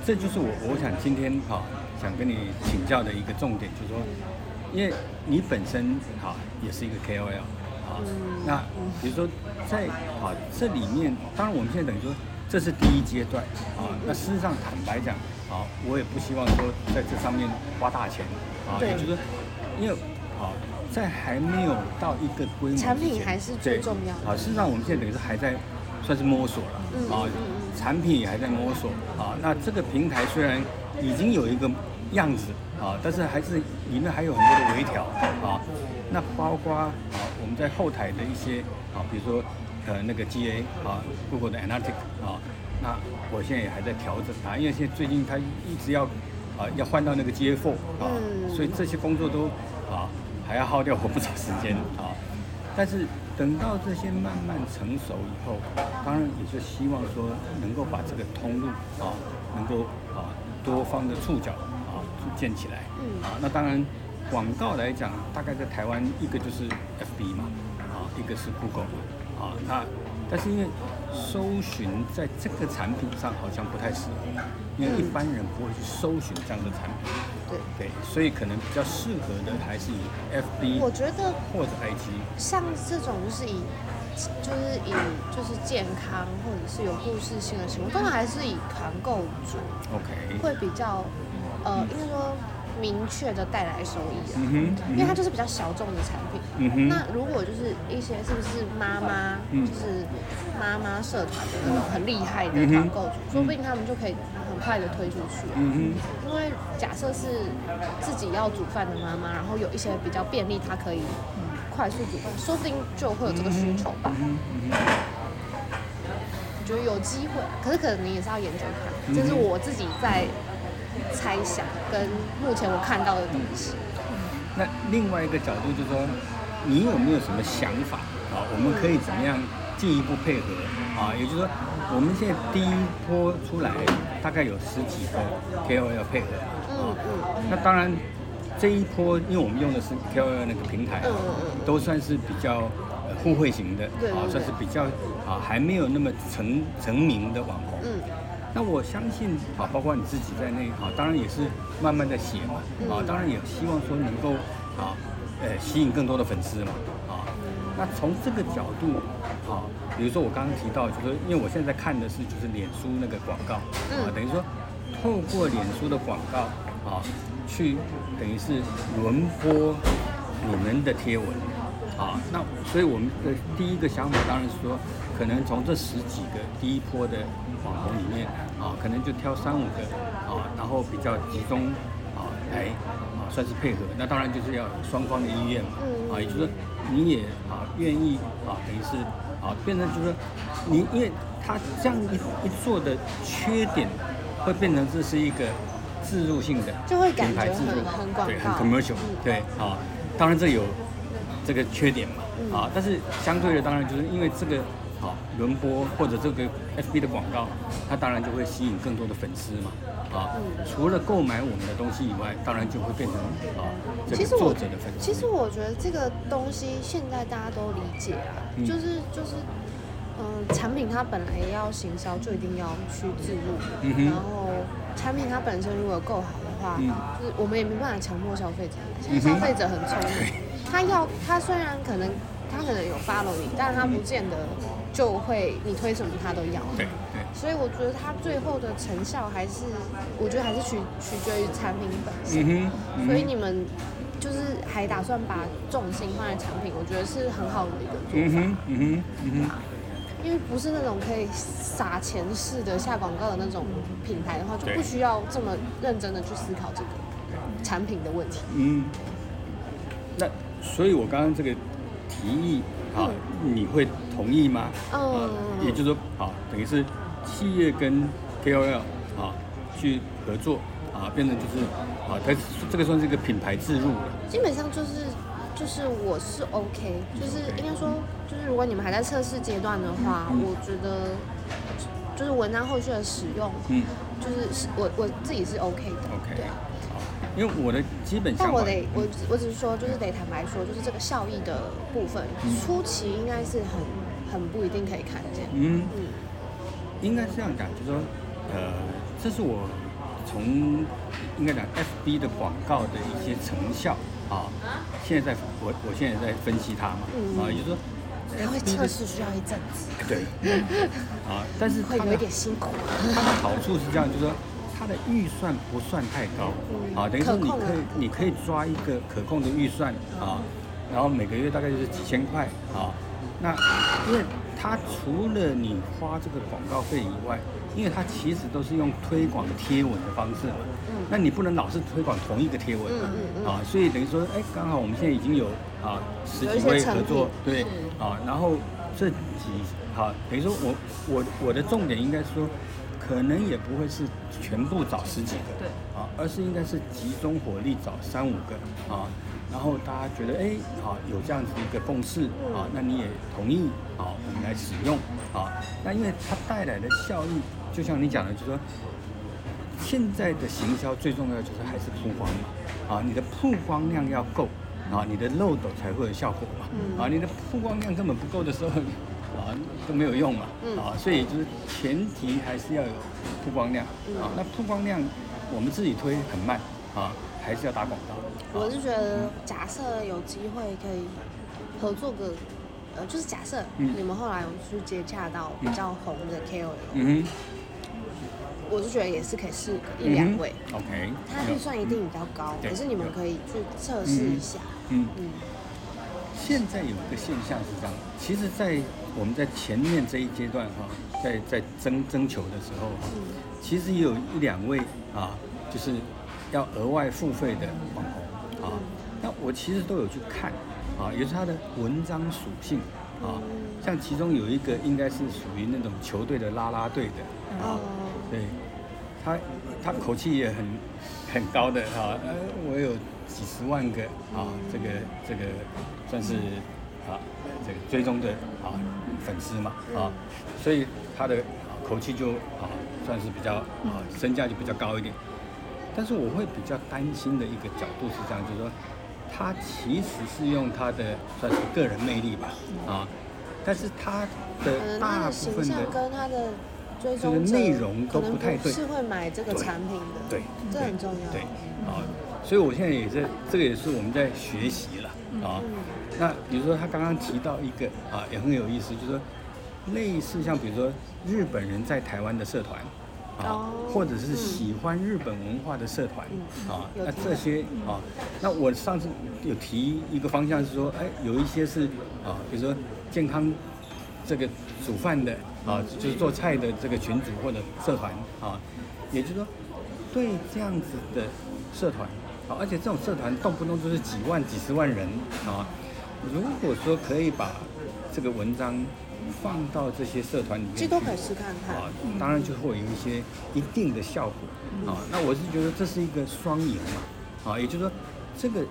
这就是我我想今天哈、想跟你请教的一个重点，就是说，因为你本身哈、也是一个 KOL 啊，
嗯
那比如说在啊这里面，当然我们现在等于说这是第一阶段啊，那事实上坦白讲啊，我也不希望说在这上面花大钱啊，
对
也就是说，因为啊在还没有到一个规模
产品还是最
对
重要的
啊，事实上我们现在等于是还在算是摸索了
嗯
啊产品也还在摸索啊。那这个平台虽然已经有一个样子啊，但是还是里面还有很多的微调啊。那包括啊我们在后台的一些啊，比如说呃那个 GA 啊，Google 的 Analytics 啊，那我现在也还在调整它，因为现在最近它一直要啊要换到那个 GA4 啊，
嗯
所以这些工作都啊还要耗掉我不少时间啊。但是等到这些慢慢成熟以后，当然也是希望说能够把这个通路啊，能够啊多方的触角啊建起来。
嗯
啊，那当然广告来讲，大概在台湾一个就是 FB 嘛，啊，一个是 Google 嘛，啊，那但是因为搜寻在这个产品上好像不太适合，因为一般人不会去搜寻这样的产品。
对，
对，所以可能比较适合的还是以 FB
我觉得
或者 IG。
像这种就是以就是以就是健康或者是有故事性的行为，通常还是以团购主
OK，
会比较呃，应该说明确的带来收益啊。
嗯哼，
因为它就是比较小众的产品。
嗯
那如果就是一些是不是妈妈，
嗯
就是妈妈社团的那种很厉害的团购主，说不定他们就可以很快的推出去啊。
嗯
因为假设是自己要煮饭的妈妈，然后有一些比较便利，她可以快速煮饭，说不定就会有这个需求吧。我觉得有机会，可是可能你也是要研究看，
嗯
这是我自己在猜想跟目前我看到的东西。
那另外一个角度就是说，你有没有什么想法啊？我们可以怎么样进一步配合啊？也就是说，我们现在第一波出来大概有十几个 KOL 要配合
嗯
啊。
嗯
那当然，这一波因为我们用的是 KOL 那个平台都算是比较呃互惠型的啊，算是比较啊还没有那么成成名的网红。
嗯
那我相信啊，包括你自己在内啊，当然也是慢慢的写嘛啊，
嗯
当然也希望说能够啊，呃，吸引更多的粉丝嘛，啊，那从这个角度，啊，比如说我刚刚提到，就是因为我现在看的是就是脸书那个广告，啊，等于说透过脸书的广告，啊，去等于是轮播你们的贴文，啊，那所以我们的第一个想法当然是说，可能从这十几个第一波的网红里面，啊，可能就挑三五个，啊，然后比较集中，啊，来啊算是配合。那当然就是要有双方的意愿嘛，啊，也就是说你也啊愿意啊，等于是啊变成就是说你因为他这样一一做的缺点，会变成这是一个自入性的
就会感
品牌
觉
自入
很很广
对，很 commercial，
嗯。
对，啊，当然这有这个缺点嘛，
嗯
啊，但是相对的，当然就是因为这个好轮播或者这个 FB 的广告，它当然就会吸引更多的粉丝嘛，啊，
嗯。
除了购买我们的东西以外，当然就会变成啊这个
其实我
作者的粉丝。
其实我觉得这个东西现在大家都理解啊，
嗯。
就是就是，嗯、产品它本来要行销就一定要去自入，
嗯哼。
然后产品它本身如果够好的话，
嗯。
就是我们也没办法强迫消费者。消费者很聪明，他要他虽然可能他可能有 follow 你，但他不见得就会你推什么他都要。
对对，
所以我觉得它最后的成效还是，我觉得还是取取决于产品本身。
嗯哼，嗯
所以你们就是还打算把重心放在产品，我觉得是很好的一个做法。
嗯哼嗯哼嗯哼，
因为不是那种可以撒钱式的下广告的那种品牌的话，就不需要这么认真的去思考这个产品的问题。
嗯，那所以我刚刚这个提议啊，你会同意吗？
嗯
啊，也就是说，好，等于是企业跟 KOL 啊去合作啊，变成就是啊，它这个算是一个品牌自入了。
基本上就是就是我是 OK，就是应该说就是如果你们还在测试阶段的话，我觉得就是文章后续的使用，
嗯
就是是我我自己是 OK 的。
，OK，因为我的基本想法，
但我得我我只是说，就是得坦白说，就是这个效益的部分，初期应该是很很不一定可以看见。
嗯，
嗯
应该是这样讲，就是说，呃，这是我从应该讲 FB 的广告的一些成效啊，现在在我我现在在分析它嘛，
嗯。
啊，也就是说
测试需要一阵子，
对，啊，但是
会有一点辛苦。
它的好处是这样，就是说它的预算不算太高，
嗯
啊，等于说你
可
以你可以抓一个可控的预算啊，然后每个月大概就是几千块啊。那因为它除了你花这个广告费以外，因为它其实都是用推广贴文的方式嘛，
嗯。
那你不能老是推广同一个贴文嘛，
嗯嗯嗯。
啊，所以等于说，哎，刚好我们现在已经有啊十几位合作，对，啊，然后这几好，等于说我我我的重点应该说，可能也不会是全部找十几个，
对
啊，而是应该是集中火力找三五个啊，然后大家觉得哎，好有这样子一个共识啊，那你也同意啊，我们来使用啊，那因为它带来的效益，就像你讲的，就是说。现在的行销最重要的就是还是曝光嘛，啊，你的曝光量要够，啊，你的漏斗才会有效果嘛，
嗯
啊，你的曝光量根本不够的时候，啊，都没有用嘛，
嗯。
啊，所以就是前提还是要有曝光量，
嗯。
啊，那曝光量我们自己推很慢，啊，还是要打广告，
我是觉得，假设有机会可以合作个，呃，就是假设
嗯。
你们后来有去接洽到比较红的 KOL，、
嗯
我是觉得也是可以试，一两位
，，OK，
它预算一定比较高，可是你们可以去测试一下。
嗯。
嗯。
现在有一个现象是这样，其实，在我们在前面这一阶段哈，在在征征求的时候哈，
嗯。
其实也有一两位啊，就是要额外付费的网红啊，那我其实都有去看啊，也是他的文章属性啊，像其中有一个应该是属于那种球队的啦啦队的啊，
哦，
对，他他口气也很很高的啊，呃，我有几十万个啊，这个这个算是啊这个追踪的啊粉丝嘛啊，所以他的啊口气就啊算是比较啊身价就比较高一点。但是我会比较担心的一个角度是这样，就是说他其实是用他的算是个人魅力吧啊，但是他的大部分的
跟他的追
这个
踪者
内容都不太对
是会买这个产品的，
对，
这很重要。
对，啊，所以我现在也在，这个也是我们在学习了啊。那比如说他刚刚提到一个啊，也很有意思，就是说类似像比如说日本人在台湾的社团啊，或者是喜欢日本文化的社团啊，那这些啊，那我上次有提一个方向是说，哎，有一些是啊，比如说健康这个煮饭的啊，就是做菜的这个群组或者社团啊，也就是说对这样子的社团啊，而且这种社团动不动就是几万、几十万人啊。如果说可以把这个文章放到这些社团里面，
这都可以试看看啊。
当然就会有一些一定的效果啊。那我是觉得这是一个双赢嘛啊，也就是说这个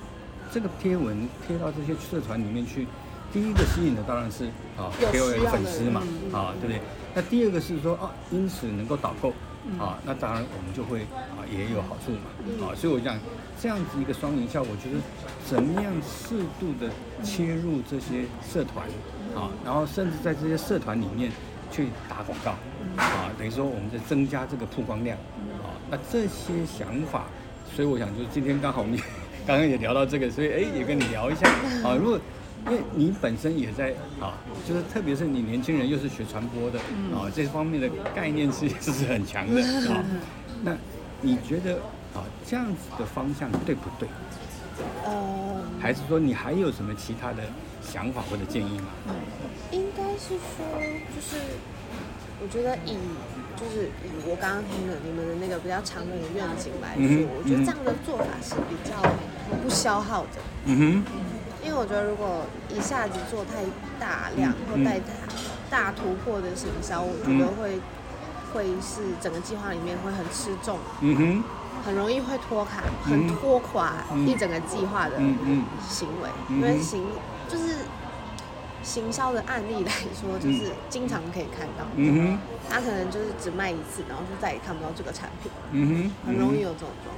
这个贴文贴到这些社团里面去，第一个吸引的当然是啊 KOL 粉丝嘛啊，对不对？那第二个是说啊，因此能够导购啊，那当然我们就会啊也有好处嘛啊。所以我讲这样子一个双赢效果，就是怎么样适度的。切入这些社团，啊，然后甚至在这些社团里面去打广告，啊，等于说我们在增加这个曝光量，啊，那这些想法，所以我想就是今天刚好你 刚刚也聊到这个，所以哎也跟你聊一下，啊，如果因为你本身也在啊，就是特别是你年轻人又是学传播的，啊，这方面的概念是是很强的，啊，那你觉得啊这样子的方向对不对？呃，还是说你还有什么其他的想法或者建议吗？
应该是说，就是我觉得以就是以我刚刚听的你们的那个比较长远的愿景来说，我觉得这样的做法是比较不消耗的。嗯哼。因为我觉得如果一下子做太大量或太大大突破的行销，我觉得会会是整个计划里面会很吃重。嗯哼。很容易会拖卡，很拖垮一整个计划的行为，因为行就是行销的案例来说，就是经常可以看到，他可能就是只卖一次，然后就再也看不到这个产品，很容易有这种状况。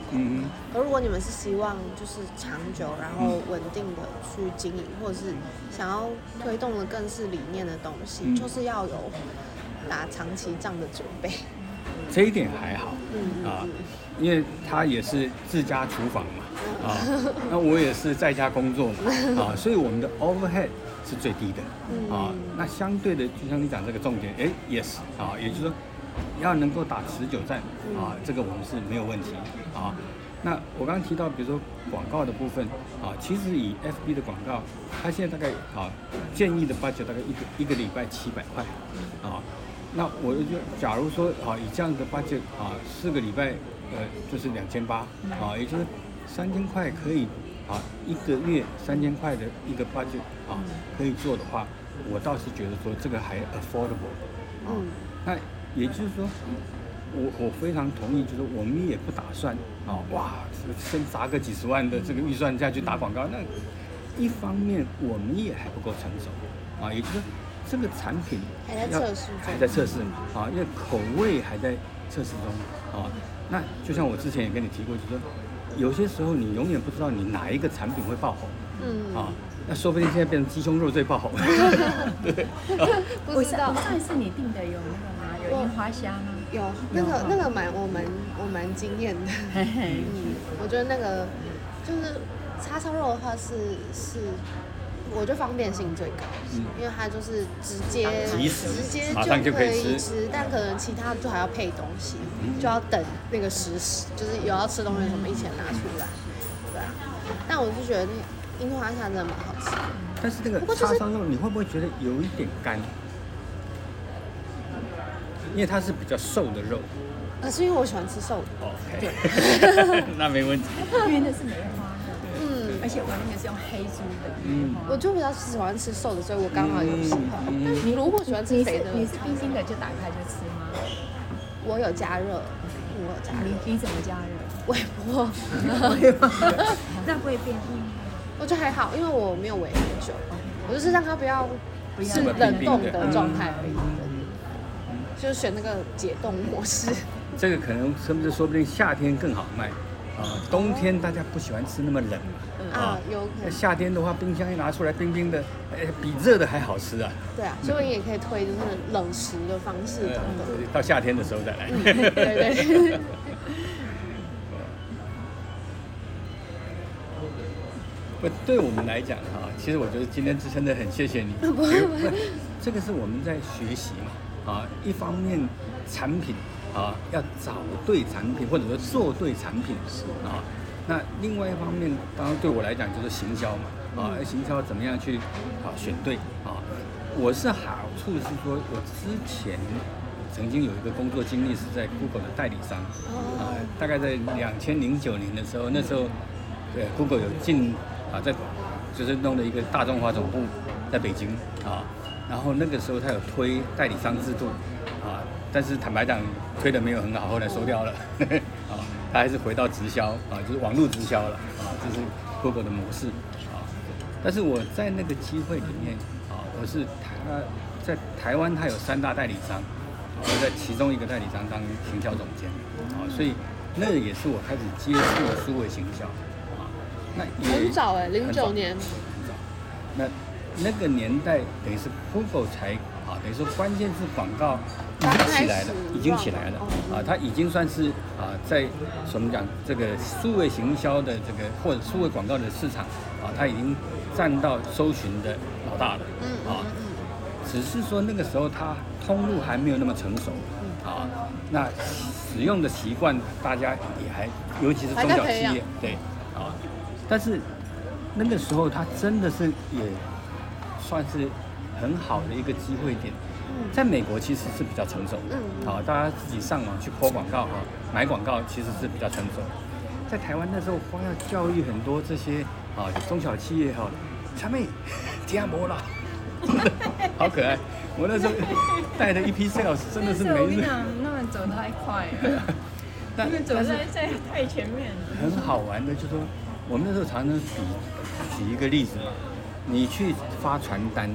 而如果你们是希望就是长久然后稳定的去经营，或者是想要推动的更是理念的东西，就是要有打长期仗的准备。
这一点还好，啊。因为他也是自家厨房嘛，啊，那我也是在家工作嘛，啊，所以我们的 overhead 是最低的，啊，那相对的，就像你讲这个重点，哎，yes，啊，也就是说要能够打持久战，啊，这个我们是没有问题，啊，那我刚刚提到，比如说广告的部分，啊，其实以 FB 的广告，它现在大概啊建议的 budget 大概一个一个礼拜七百块，啊，那我就假如说啊以这样的 budget 啊四个礼拜。呃，就是两千八啊，也就是三千块可以啊，一个月三千块的一个 budget 啊，可以做的话，我倒是觉得说这个还 affordable 啊。那也就是说，我我非常同意，就是我们也不打算啊，哇，先砸个几十万的这个预算下去打广告，那一方面我们也还不够成熟啊，也就是说这个产品
还在测试，
还在测试啊，因为口味还在测试中啊。那就像我之前也跟你提过，就是说，有些时候你永远不知道你哪一个产品会爆红，嗯啊，那说不定现在变成鸡胸肉最爆红。对，
不知道。
上一次你订的有那个花虾吗？
有，那个那个蛮我蛮我蛮惊艳的。嗯，我觉得那个就是叉烧肉的话是是。我觉得方便性最高，因为它就是直接直接就可以吃，但可能其他就还要配东西，就要等那个时时，就是有要吃东西什么一起拿出来，对啊。但我是觉得那樱花虾真的蛮好吃。
但是这个叉烧肉你会不会觉得有一点干？因为它是比较瘦的肉。
可是因为我喜欢吃瘦的。
哦，对，那没问题。
因为那是梅花。嗯而且我那个是用黑猪的，嗯，
我就比较喜欢吃瘦的，所以我刚好有喜欢。你如果喜欢吃肥的，
你是冰心的就打开就吃吗？
我有加热，我有加热。
你怎么加热？
微波。
那不会变硬吗？
我觉得还好，因为我没有围很久，我就是让它不要是冷冻的状态而已。就是选那个解冻模式。
这个可能甚至说不定夏天更好卖？啊，冬天大家不喜欢吃那么冷嘛，
啊，有可能。
夏天的话，冰箱一拿出来，冰冰的，哎，比热的还好吃啊。
对啊，所以你也可以推就是冷食的方式等等。
到夏天的时候再来。
对对。
不，对我们来讲哈，其实我觉得今天真的很谢谢你。不不，这个是我们在学习嘛，啊，一方面产品啊要找对产品，或者说做对产品是啊，那另外一方面，当然对我来讲就是行销嘛，啊，行销怎么样去啊选对啊，我是好处是说我之前曾经有一个工作经历是在 Google 的代理商，啊，大概在两千零九年的时候，那时候对 Google 有进。啊，在就是弄了一个大中华总部在北京啊，然后那个时候他有推代理商制度啊，但是坦白讲推的没有很好，后来收掉了 啊，他还是回到直销啊，就是网络直销了啊，这是 Google 的模式啊。但是我在那个机会里面啊，我是他在台湾他有三大代理商，我在其中一个代理商当行销总监啊，所以那也是我开始接触数位行销啊。那。
很早哎，零九年。很
早。那那个年代等于是 Google 才啊，等于说关键字广告已经起来了，已经起来了啊，它已经算是啊，在怎么讲这个数位行销的这个或者数位广告的市场啊，它已经占到搜寻的老大了。嗯啊，只是说那个时候它通路还没有那么成熟啊，那使用的习惯大家也还，尤其是中小企业，对啊。但是那个时候，它真的是也算是很好的一个机会点。在美国其实是比较成熟，嗯，好，大家自己上网去播广告哈，买广告其实是比较成熟。在台湾那时候，光要教育很多这些啊中小企业哈，小妹 听播啦，好可爱。我那时候带的一批 sales 真的是没
日。那么走太快了，但们走在在太前面。
很好玩的，就说。我们那时候常常比举一个例子嘛，你去发传单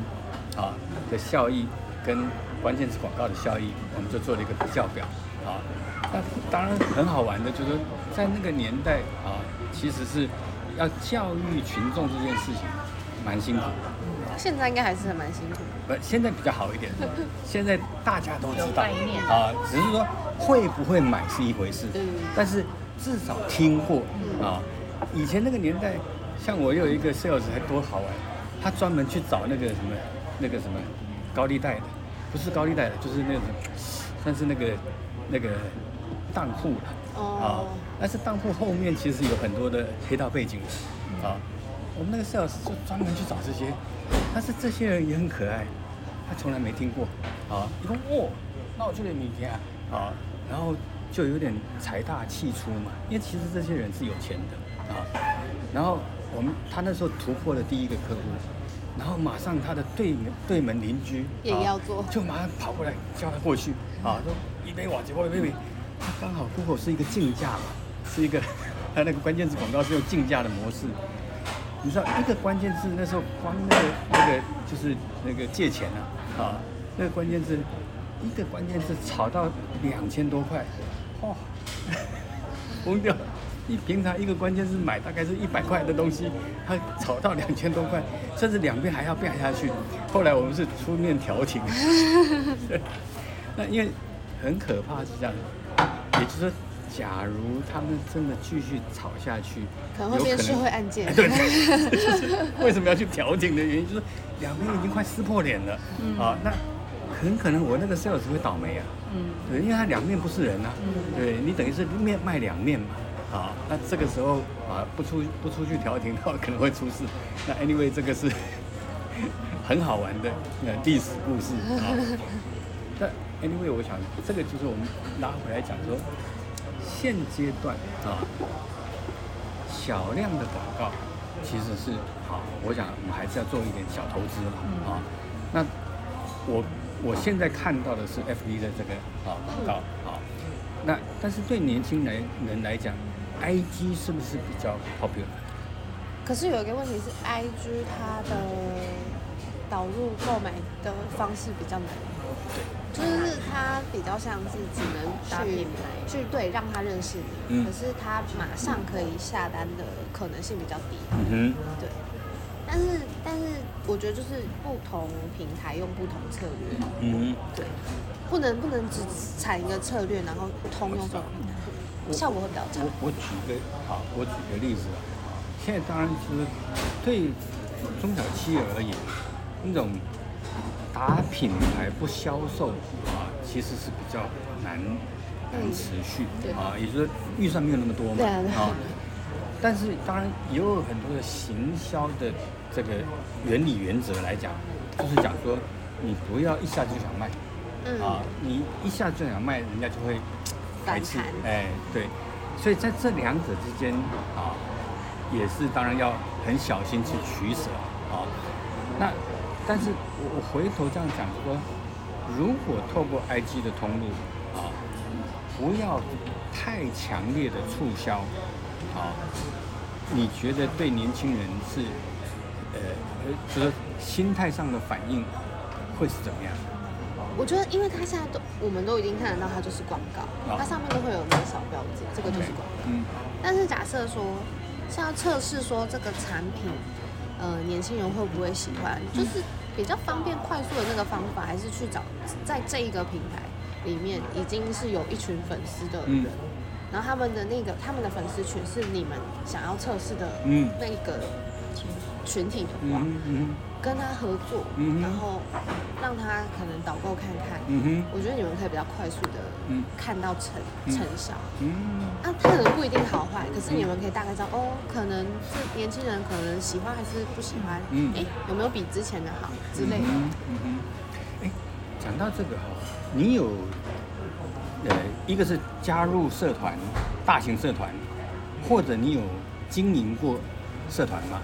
啊的效益跟关键词广告的效益，我们就做了一个比较表啊。那当然很好玩的，就是在那个年代啊，其实是要教育群众这件事情蛮辛苦的。
现在应该还是蛮辛苦。
不，现在比较好一点。现在大家都知道啊，只是说会不会买是一回事，但是至少听过啊。以前那个年代，像我有一个 sales 还多好玩，他专门去找那个什么，那个什么高利贷的，不是高利贷的，就是那种，算是那个那个当铺了啊。但是当铺后面其实有很多的黑道背景的啊。我们那个 sales 就专门去找这些，但是这些人也很可爱，他从来没听过啊。一说哦，那我去你家啊，然后就有点财大气粗嘛，因为其实这些人是有钱的。啊，然后我们他那时候突破了第一个客户，然后马上他的对门对门邻居
也要做，
就马上跑过来叫他过去啊，说一杯瓦吉波的妹妹，他刚好 Google 是一个竞价嘛，是一个 他那个关键字广告是用竞价的模式，你知道一个关键字那时候光那个那个就是那个借钱啊，啊，那个关键字一个关键字炒到两千多块，哦，疯掉。一平常一个关键是买大概是一百块的东西，它炒到两千多块，甚至两边还要变下去。后来我们是出面调停。那因为很可怕是这样，也就是说，假如他们真的继续炒下去，
可能会变社会案件。
对，就是为什么要去调停的原因，就是两边已经快撕破脸了。啊，那很可能我那个 sales 会倒霉啊。嗯。对，因为他两面不是人啊。嗯。对你等于是面卖两面嘛。啊，那这个时候啊，不出不出去调停的话，可能会出事。那 anyway，这个是 很好玩的呃历史故事啊。那 anyway，我想这个就是我们拉回来讲说，现阶段啊，小量的广告其实是好，我想我们还是要做一点小投资嘛啊。那我我现在看到的是 FB 的这个啊广告啊，那但是对年轻人人来讲，I G 是不是比较 popular？
可是有一个问题是，I G 它的导入购买的方式比较难，就是它比较像是只能去去对让他认识你，可是他马上可以下单的可能性比较低。嗯哼，对。但是但是我觉得就是不同平台用不同策略。嗯对，不能不能只产一个策略，然后通用所有平台。效果会比较差。
我我举个好，我举个例子啊，现在当然就是对中小企业而言，那种打品牌不销售啊，其实是比较难难持续
对
啊，也就是预算没有那么多嘛
对啊
但是当然也有很多的行销的这个原理原则来讲，就是讲说你不要一下就想卖。
嗯
啊，你一下就想卖，人家就会排斥。哎，对，所以在这两者之间啊，也是当然要很小心去取舍啊。那但是我我回头这样讲，就说如果透过 IG 的通路啊，不要太强烈的促销啊，你觉得对年轻人是呃呃，就是心态上的反应会是怎么样？
我觉得，因为它现在都我们都已经看得到，它就是广告，
哦。
它上面都会有那个小标志，这个就是广告。
嗯
但是假设说是要测试说这个产品，呃，年轻人会不会喜欢，就是比较方便快速的那个方法，还是去找在这一个平台里面已经是有一群粉丝的人，
嗯。
然后他们的那个他们的粉丝群是你们想要测试的
嗯。
那个群体的话，
嗯嗯
跟他合作，然后让他可能导购看看，我觉得你们可以比较快速的
嗯。
看到成
嗯。
成效。
嗯。
啊，它可能不一定好坏，可是你们可以大概知道，哦，可能是年轻人可能喜欢还是不喜欢，
嗯。
哎、有没有比之前的好之类的。
嗯嗯哼，哎，讲到这个哈，你有呃，一个是加入社团，大型社团，或者你有经营过社团吗？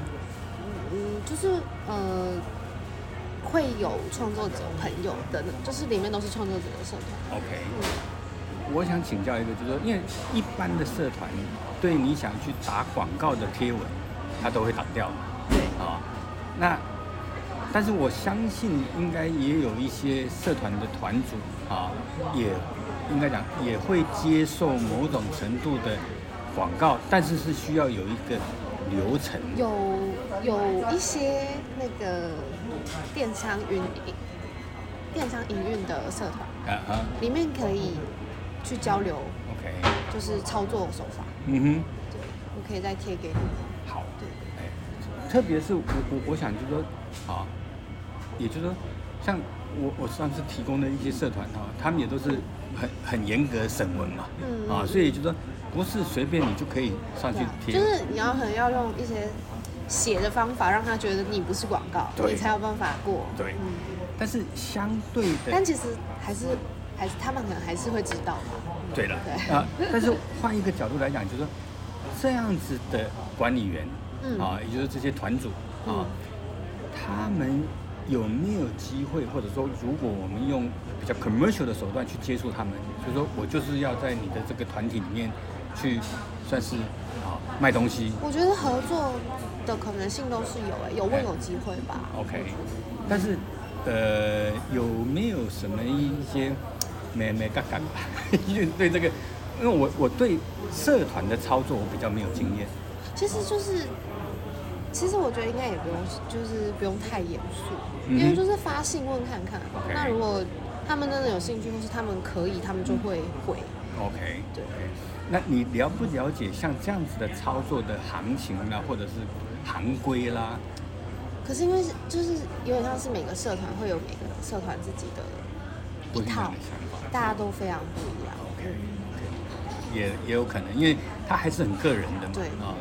嗯，就是呃，会有创作者朋友的，就是里面都是创作者的社团。
OK，
嗯
我想请教一个，就是说，因为一般的社团对你想去打广告的贴文，它都会挡掉
对，
啊。那但是我相信应该也有一些社团的团主啊，也应该讲也会接受某种程度的广告，但是是需要有一个流程。
有有一些那个电商运营电商营运的社团，里面可以去交流
，，OK，
就是操作手法。
嗯哼。
对，我可以再贴给你。
好，
对，
哎，特别是我我我想就是说，啊，也就是说，像我我上次提供的一些社团哈，他们也都是很很严格审文嘛，
嗯
啊，所以就是说不是随便你就可以上去贴，
就是你要可能要用一些写的方法，让他觉得你不是广告，你才有办法过。
对。
嗯，
但是相对的
但，其实还是还是他们可能还是会知道嘛。
对了
对。
啊，但是换一个角度来讲，就是说这样子的管理员，
嗯。
啊，也就是这些团主啊
嗯，
他们有没有机会，或者说如果我们用比较 commercial 的手段去接触他们，就是说我就是要在你的这个团体里面去算是啊卖东西
我觉得合作的可能性都是有诶、有问有机会吧。
，OK，但是呃有没有什么一些没没嘎嘎？因 为对这个，因为我我对社团的操作我比较没有经验。
其实就是，其实我觉得应该也不用，就是不用太严肃，
嗯
因为就是发信问看看。那如果他们真的有兴趣，或是他们可以，他们就会回。
OK，
对
那你了不了解像这样子的操作的行情啦，或者是行规啦？
可是因为是就是有点像是每个社团会有每个社团自己的一套。大家都非常不一样。
OK，也也有可能，因为它还是很个人的嘛。
对
啊，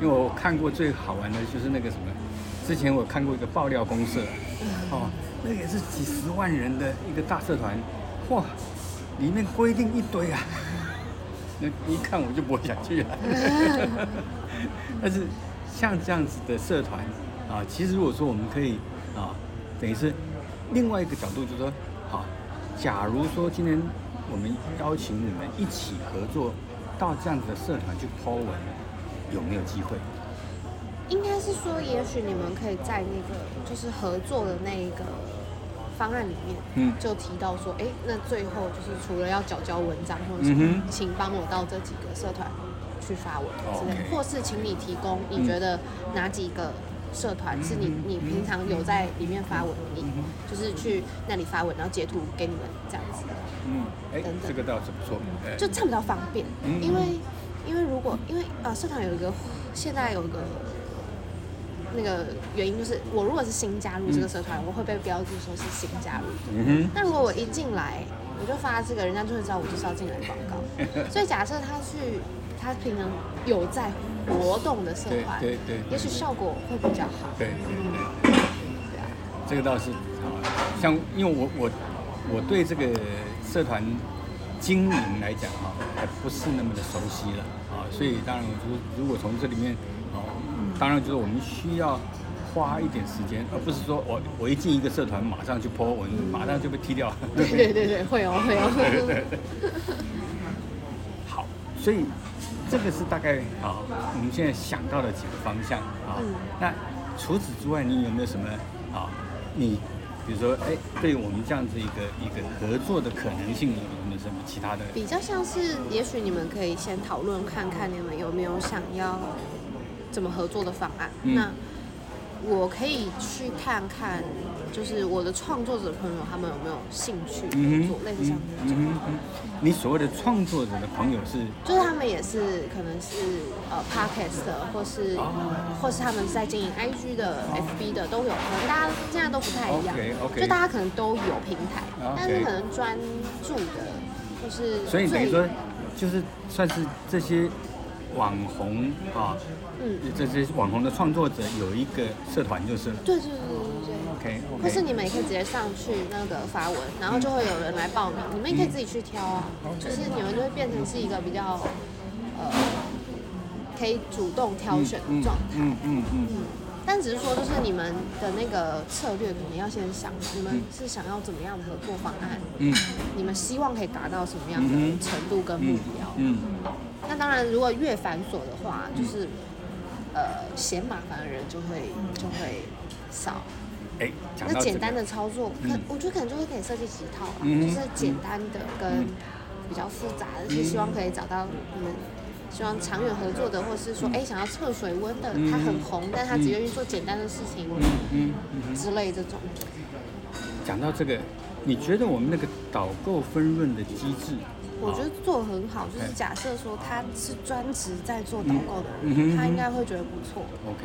因为我看过最好玩的就是那个什么，之前我看过一个爆料公社，哦，那个也是几十万人的一个大社团，哇，里面规定一堆啊，那 一看我就不会想去了。但是像这样子的社团啊，其实如果说我们可以啊，等于是另外一个角度，就是说，好、假如说今天我们邀请你们一起合作到这样子的社团去 po 文，有没有机会？
应该是说，也许你们可以在那个就是合作的那一个方案里面，
嗯。
就提到说，哎，那最后就是除了要缴交文章或者什么，
嗯
请帮我到这几个社团去发文之类的或是请你提供你觉得哪几个社团是你
嗯
你平常有在里面发文，你
嗯
就是去那里发文，然后截图给你们这样子，
嗯，哎
等，等。
这个倒是不错。哎。
就这样比较方便，
嗯。
因为因为如果因为呃社团有一个现在有一个那个原因，就是我如果是新加入这个社团，我会被标注说是新加入。
嗯
那如果我一进来，我就发这个，人家就会知道我就是要进来广告。所以假设他去，他平常有在活动的社团，
对对
也许效果会比较好。
对对对，
对啊，
这个倒是啊，像因为我我我对这个社团经营来讲哈、还不是那么的熟悉了啊，所以当然就是如果从这里面哦，当然就是我们需要花一点时间，而不是说我我一进一个社团马上就 po 文，马上就被踢掉。
对对对对，会哦会哦。
好，所以这个是大概啊，我们现在想到的几个方向啊。
嗯
那除此之外，你有没有什么啊？你比如说，哎，对我们这样子一个一个合作的可能性，有没有什么其他的？
比较像是，也许你们可以先讨论看看你们有没有想要怎么合作的方案。
嗯。
那我可以去看看，就是我的创作者朋友他们有没有兴趣合作，类似像这种。
嗯哼。嗯，你所谓的创作者的朋友是？
就是他们也是可能是呃 podcast 的，或是、
哦。
或是他们是在经营 IG 的、FB 的都有，可能大家现在都不太一样。就大家可能都有平台但是可能专注的，就是
所以等于说，就是算是这些网红啊，
嗯，
这些网红的创作者有一个社团就是了。
对对对对对。
OK
或是。你们也可以直接上去那个发文，然后就会有人来报名，你们也可以自己去挑啊，就是你们就会变成是一个比较呃可以主动挑选的状态。
嗯嗯嗯
嗯，但只是说，就是你们的那个策略，可能要先想，你们是想要怎么样的合作方案？
嗯
你们希望可以达到什么样的程度跟目标？
嗯
那当然，如果越繁琐的话，就是呃嫌麻烦的人就会就会少。
哎，讲
那简单的操作，可
嗯。
我觉得可能就会可以设计几套吧，
嗯
就是简单的跟比较复杂的，是希望可以找到你们希望长远合作的，或是说哎想要测水温的，
嗯。
他很红，但他只愿意做简单的事情
嗯嗯。
之类这种。
讲到这个，你觉得我们那个导购分润的机制，
我觉得
啊
做得很好，就是
哎。
假设说他是专职在做导购的他应该会觉得不错
，OK，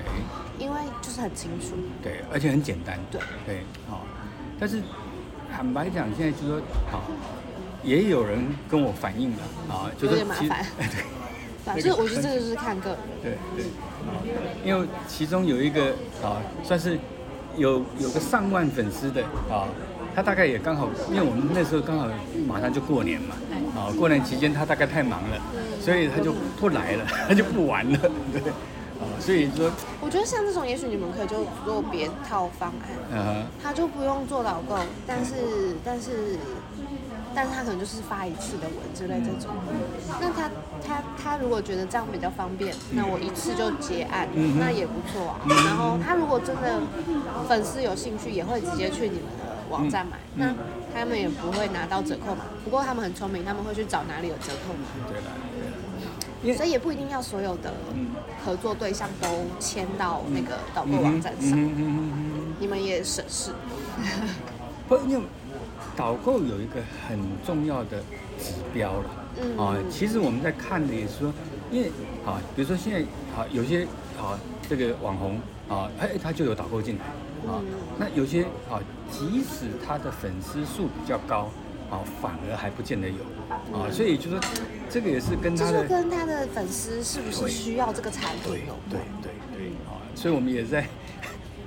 因为就是很清楚。
对，而且很简单，
对。
对，好、但是坦白讲，现在就说好、也有人跟我反映了啊，就
有
是其实
点麻烦
对。
反正我觉得这个就是看个人。
对对，啊，因为其中有一个啊，算是有有个上万粉丝的啊，他大概也刚好，因为我们那时候刚好马上就过年嘛，啊，过年期间他大概太忙了，所以他就不来了，他就不玩了，对，啊，所以说，
我觉得像这种，也许你们可以就做别套方案。
呃，
他就不用做导购，但是但是但是他可能就是发一次的文之类这种。那他他他如果觉得这样比较方便，那我一次就结案，那也不错啊。然后他如果真的粉丝有兴趣，也会直接去你们的网站买，
嗯
那他们也不会拿到折扣嘛。不过他们很聪明，他们会去找哪里有折扣嘛。
对了，对
所以也不一定要所有的合作对象都签到那个导购网站上，你们也省事。
不，因为导购有一个很重要的指标了。
嗯
啊，其实我们在看的也是说，因为啊，比如说现在啊，有些啊这个网红啊，哎，他就有导购进来啊。
嗯
那有些啊，即使他的粉丝数比较高啊，反而还不见得有啊。所以就说这个也是跟他的
跟他的粉丝是不是需要这个产品有
对
关。
对对啊，所以我们也在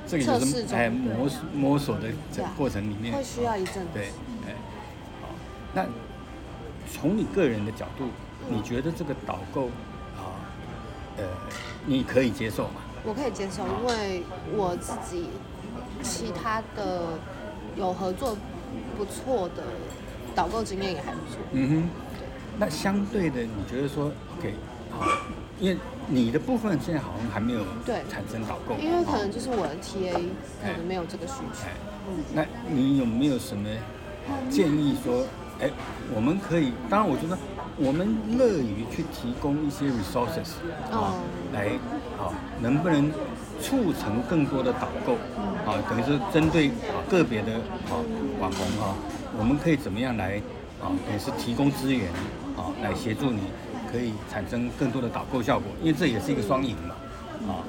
这个也
测试中
是哎摸索摸索的这过程里面
会需要一阵子。
对，哎，好，那从你个人的角度，你觉得这个导购啊，呃，你可以接受吗？
我可以接受，因为我自己其他的有合作不错的导购经验也还不错。
嗯哼，那相对的，你觉得说，OK，好，因为你的部分现在好像还没有
对
产生导购，
因为可能
哦
就是我的 TA 可能没有这个需求
哎。那你有没有什么建议说，哎，我们可以，当然我觉得我们乐于去提供一些 resources 啊
哦，
来啊，能不能促成更多的导购啊？等于是针对啊个别的啊网红啊，我们可以怎么样来啊？等于是提供资源啊，来协助你可以产生更多的导购效果，因为这也是一个双赢嘛。啊，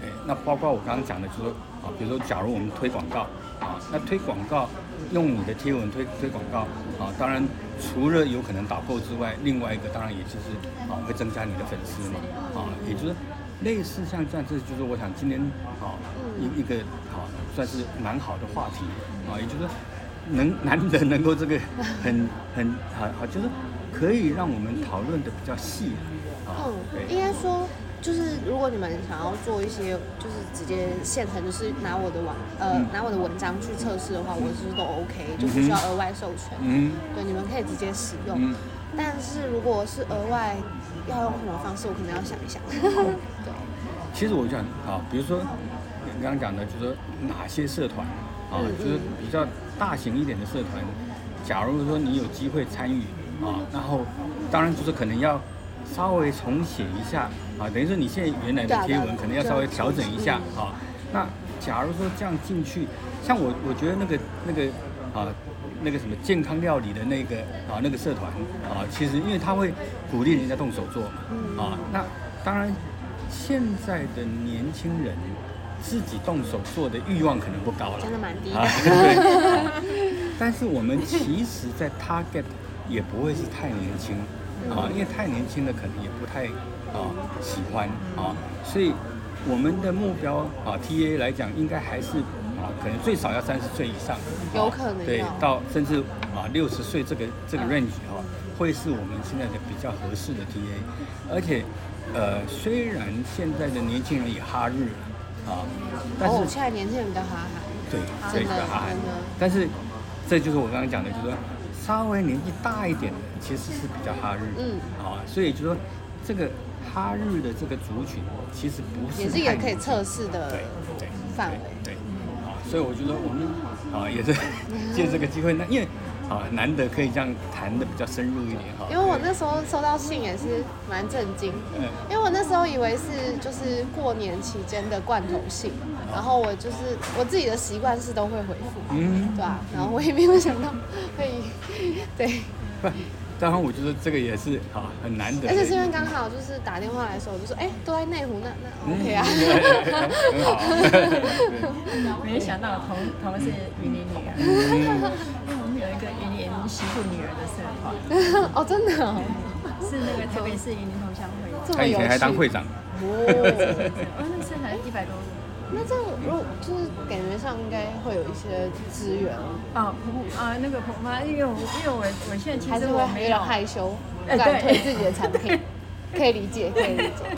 对，那包括我刚刚讲的，就是说啊，比如说假如我们推广告啊，那推广告用你的贴文推推广告啊，当然除了有可能导购之外，另外一个当然也就是啊会增加你的粉丝嘛啊，也就是类似像这样，这就是我想今天啊一一个啊算是蛮好的话题啊，也就是说能难得能够这个很很好好就是可以让我们讨论的比较细啊，
嗯，应，该说，就是如果你们想要做一些，就是直接现成，就是拿我的网，呃，
嗯
拿我的文章去测试的话，我是都 OK，就不需要额外授权。
嗯
对，你们可以直接使用。
嗯。
但是如果是额外要用什么方式，我可能要想一想。对，
其实我想啊，比如说你刚刚讲的，就是说哪些社团啊，
嗯
就是比较大型一点的社团，假如说你有机会参与啊，然后当然就是可能要稍微重写一下啊，等于说你现在原来的贴文可能要稍微调整一下啊。那假如说这样进去，像我我觉得那个那个啊。那个什么健康料理的那个啊，那个社团啊，其实因为他会鼓励人家动手做嘛，啊，那当然现在的年轻人自己动手做的欲望可能不高了，
真的蛮低的
啊，对。但是我们其实，在 target 也不会是太年轻啊，因为太年轻的可能也不太啊喜欢啊，所以我们的目标啊 TA 来讲，应该还是啊，可能最少要三十岁以上，
有可能
对，到甚至啊六十岁这个这个 range 哈、会是我们现在的比较合适的 TA，而且呃，虽然现在的年轻人也哈日了啊，但是、
哦，现在年轻人比较哈韩。
对，
真的
对比较哈韩但是这就是我刚刚讲的，就是说稍微年纪大一点的其实是比较哈日，
嗯，
啊，所以就是说这个哈日的这个族群其实不是
也是也可以测试的
对对
范围。
对，啊，所以我觉得我们啊也是借这个机会，那因为啊难得可以这样谈的比较深入一点哈。
因为我那时候收到信也是蛮震惊，
嗯。
因为我那时候以为是就是过年期间的罐头信，然后我就是我自己的习惯是都会回复，
嗯
对啊，然后我也没有想到会，对，
不，当然我觉得这个也是啊很难得，
而且是因为刚好就是打电话来的时候，我就说哎都在内湖，那那 OK 啊，
很好。
没想到同同是云林女儿，因为我们有一个云林媳妇女儿的社团，
哦真的哦，
是那个特别是云林同乡会。
这么有趣，
他以前还当会长，
哦，
哦，那个社团一百多人。
那这样如果就是感觉上应该会有一些资源，
啊，婆啊，那个婆妈，因为我因为我我现在其
还是
实我没有
会有点害羞，
哎
不敢推自己的产品，可以理解，可以理解。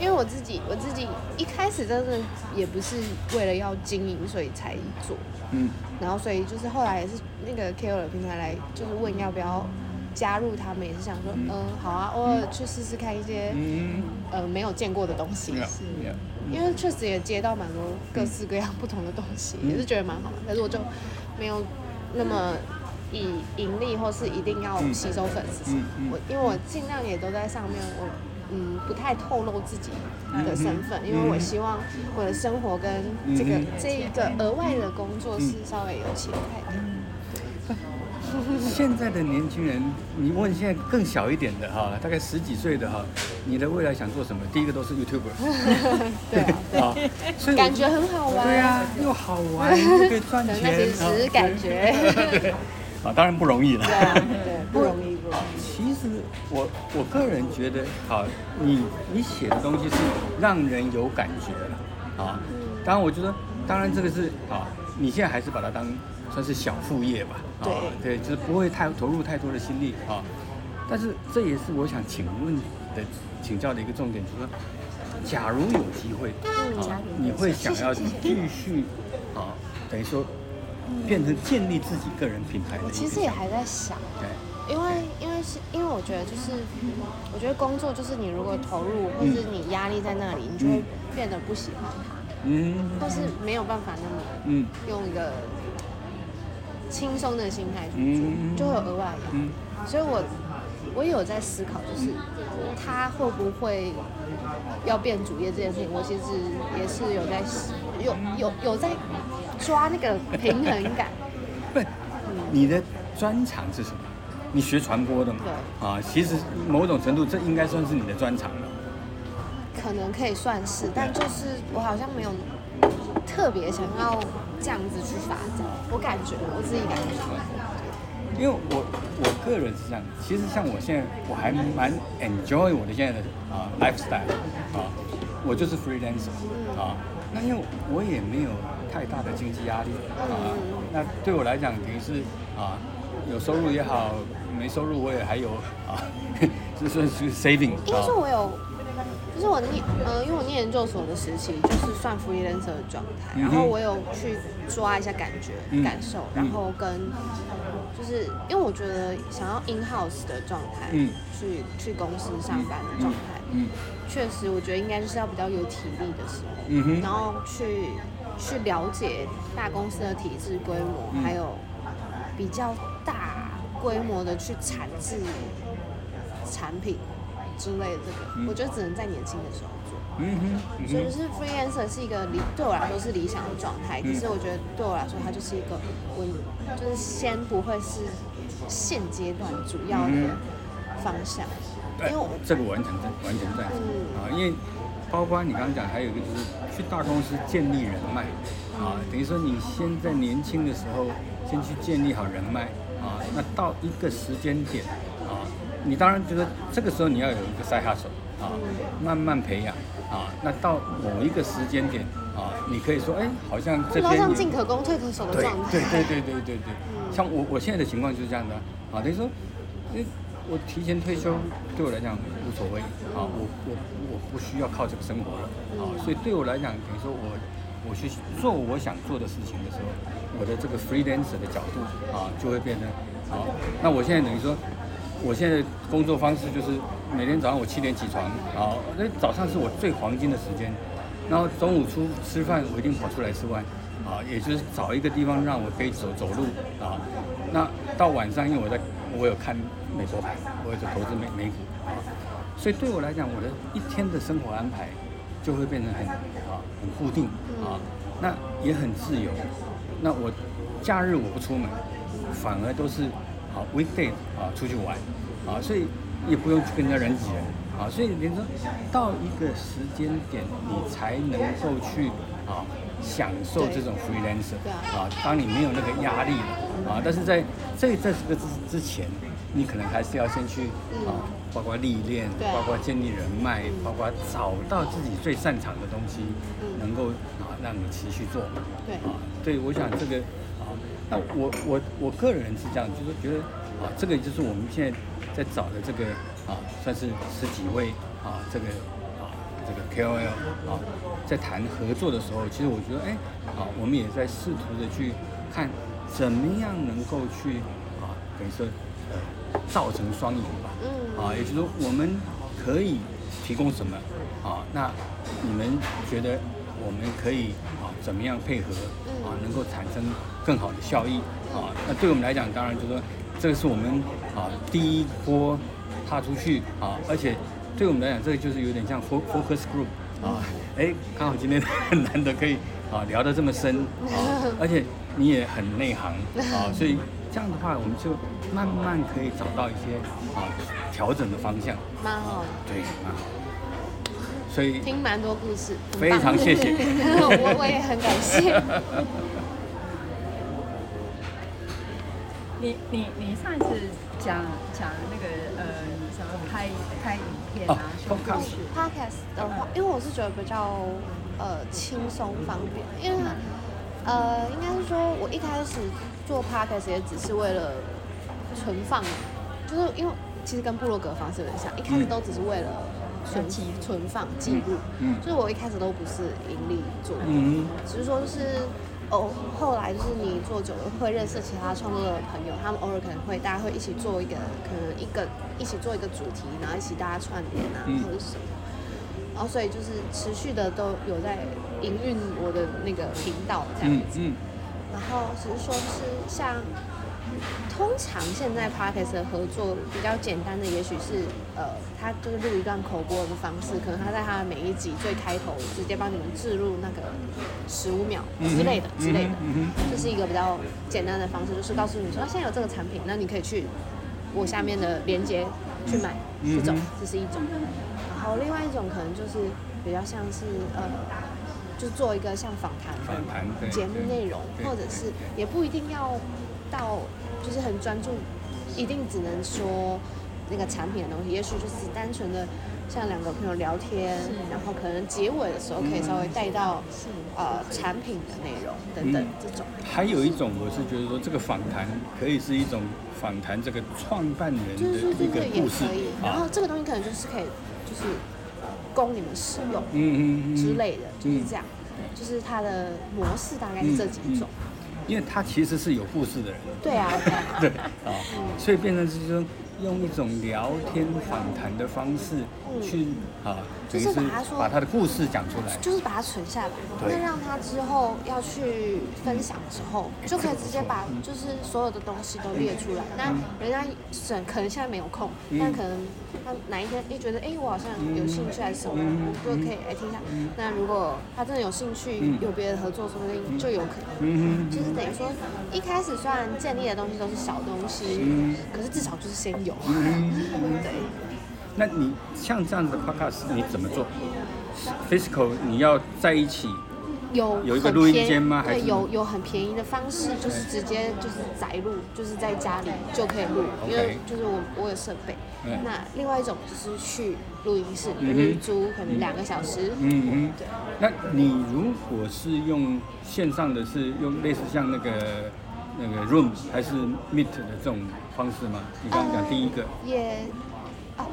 因为我自己，我自己一开始真的也不是为了要经营，所以才做。
嗯，
然后所以就是后来也是那个 KOL 平台来，就是问要不要加入他们，也是想说，嗯、好啊，偶尔去试试看一些、
嗯，
呃没有见过的东西。
是，
因为确实也接到蛮多各式各样不同的东西，
嗯。
也是觉得蛮好的。但是我就没有那么以盈利或是一定要吸收粉丝。我因为我尽量也都在上面，我嗯不太透露自己的身份，
嗯
因为我希望我的生活跟这个、
嗯
这一个额外的工作是稍微有切开的。
现在的年轻人，你问现在更小一点的哈，大概十几岁的哈，你的未来想做什么？第一个都是 YouTuber，
对啊，感觉很好玩。
对啊，又好玩又可以赚
对
钱，
只是感觉。
对 啊，当然不容易了。
对不容易，不容易。
其实我我个人觉得，啊，你你写的东西是让人有感觉了，啊，当然我觉得，当然这个是啊，你现在还是把它当算是小副业吧，啊，
对。
对，就是不会太投入太多的心力啊，但是这也是我想请问的请教的一个重点，就是说，假如有机会，啊，你会想要继续啊，等于说变成建立自己个人品牌的
我其实也还在想。
对。
因为因为是因为我觉得就是，我觉得工作就是你如果投入，或是你压力在那里，你就会变得不喜欢它，
嗯。
或是没有办法那么
嗯。
用一个轻松的心态去做，
嗯
就会有额外的压力。
嗯
所以我我也有在思考，就是他会不会要变主业这件事情，我其实也是有在有有有在抓那个平衡感。
不，你的专长是什么？你学传播的嘛？
对
啊，其实某种程度这应该算是你的专长了。
可能可以算是，但就是我好像没有特别想要这样子去发展。我感觉我自己感觉，
因为我我个人是这样，其实像我现在我还蛮 enjoy 我的现在的啊、lifestyle 啊，我就是 freelancer 啊，那因为我也没有太大的经济压力啊，那对我来讲等于是啊有收入也好，没收入我也还有啊，就是 saving
应该说我有。就是我念，呃，因为我念研究所的时期，就是算 freelancer 的状态，然后我有去抓一下感觉、
嗯。
感受，然后跟，就是因为我觉得想要 in house 的状态，
嗯。
去去公司上班的状态，
嗯
确实我觉得应该就是要比较有体力的时候，
嗯哼。
然后去去了解大公司的体制规模，
嗯。
还有比较大规模的去产制产品之类的这个，
嗯。
我觉得只能在年轻的时候做。
嗯哼嗯哼。
所以就是 freelancer 是一个理对我来说是理想的状态，可是我觉得对我来说它就是一个我，就是先不会是现阶段主要的方向，因
对
为我
这个完全在完全赞。成
嗯。
啊，因为包括你刚刚讲，还有一个就是去大公司建立人脉啊，等于说你先在年轻的时候先去建立好人脉啊，那到一个时间点啊，你当然就是这个时候你要有一个塞下手啊，慢慢培养啊，那到某一个时间点啊，你可以说，哎，好像这边
进可攻退可守的状态。
对对对对对对，像我我现在的情况就是这样的啊，等于说，因为我提前退休对我来讲无所谓啊，我我我不需要靠这个生活了啊，所以对我来讲，等于说我我去做我想做的事情的时候，我的这个 freelancer 的角度啊，就会变得好。那我现在等于说，我现在工作方式就是每天早上我七点起床，啊，那早上是我最黄金的时间，然后中午出吃饭我一定跑出来吃饭，啊，也就是找一个地方让我可以走走路啊。那到晚上，因为我在我有看美国盘，我有投资美美股啊，所以对我来讲，我的一天的生活安排就会变成很啊很固定啊，那也很自由。那我假日我不出门，反而都是啊 weekday 啊出去玩啊，所以也不用去跟人家人挤人啊，所以连说到一个时间点，你才能够去啊享受这种 freelancer
啊
啊，当你没有那个压力了啊，但是在这在这个之之前，你可能还是要先去啊，包括历练，包括建立人脉，包括找到自己最擅长的东西，能够啊让你持续做。
对
啊，对，我想这个啊，那我我我个人是这样，就是觉得啊，这个就是我们现在在找的这个啊，算是十几位啊，这个啊这个 KOL 啊，在谈合作的时候，其实我觉得哎，啊，我们也在试图的去看怎么样能够去啊，等于说呃造成双赢吧。
嗯
啊，也就是说我们可以提供什么啊？那你们觉得我们可以啊怎么样配合啊，能够产生更好的效益啊？那对我们来讲，当然就是说这个是我们啊第一波踏出去啊，而且对我们来讲，这个就是有点像 fo- focus group 啊，哎，刚好今天 很难得可以啊聊得这么深啊，而且你也很内行啊，所以这样的话，我们就慢慢可以找到一些啊调整的方向。
蛮好的，
对啊，所以
听蛮多故事，很
非
棒。
常谢谢。
我我也很感谢。
你你你上一次讲讲那个呃，什么拍拍影片啊
哦，
说故
podcast
事
，Podcast 的话，因为我是觉得比较呃轻松方便，因为呃应该是说我一开始做 Podcast 也只是为了存放，就是因为其实跟部落格方式有点像，一开始都只是为了存存放记录，
嗯。
就是我一开始都不是盈利做的，
嗯。
只是说就是哦，后来就是你做久了会认识其他创作的朋友，他们偶尔可能会大家会一起做一个可能一个一起做一个主题，然后一起大家串联啊、
嗯。
或者什么，然后所以就是持续的都有在营运我的那个频道这样子，
嗯嗯。
然后只是说是像。通常现在 podcast 的合作比较简单的，也许是呃，他就是录一段口播的方式，可能他在他的每一集最开头直接帮你们置入那个十五秒之类的、之类的，这是一个比较简单的方式，就是告诉你说，啊现在有这个产品，那你可以去我下面的链接去买，这种这是一种。然后另外一种可能就是比较像是呃，就做一个像访谈的节目内容，或者是也不一定要到就是很专注，一定只能说那个产品的东西，也许就是单纯的像两个朋友聊天，然后可能结尾的时候可以稍微带到呃产品的内容等等
嗯
这种。
还有一种，我是觉得说，这个访谈可以是一种访谈这个创办人的一个
对对，也
故事
可以。然后
啊，
这个东西可能就是可以，就是供你们使用
嗯嗯嗯
之类的，就是
嗯
这样。就是它的模式大概是这几种。
因为他其实是有故事的人，
对啊，对啊。
所以变成是说用一种聊天访谈的方式去啊，
就是把他说
把他的故事讲出来。
就是把它存下来，那让他之后要去分享的时候，就可以直接把就是所有的东西都列出来。那人家省可能现在没有空，但可能他哪一天一觉得哎我好像有兴趣还是什么，就可以来听一下。那如果他真的有兴趣，有别的合作，说不定就有可能。
嗯
就是等于说，一开始虽然建立的东西都是小东西，可是至少就是先有。对。
那你像这样子的 podcast 你怎么做？Physical 你要在一起，
有
有一个录音间吗还
对，
是
有有很便宜的方式，就是直接就是载录，就是在家里就可以录，因为就是我我有设备。
嗯
那另外一种就是去录音室
嗯哼
日租，可能两个小时。
嗯嗯
对。
那你如果是用线上的是用类似像那个那个 Room 还是 Meet 的这种方式吗？你刚刚讲第一个，
也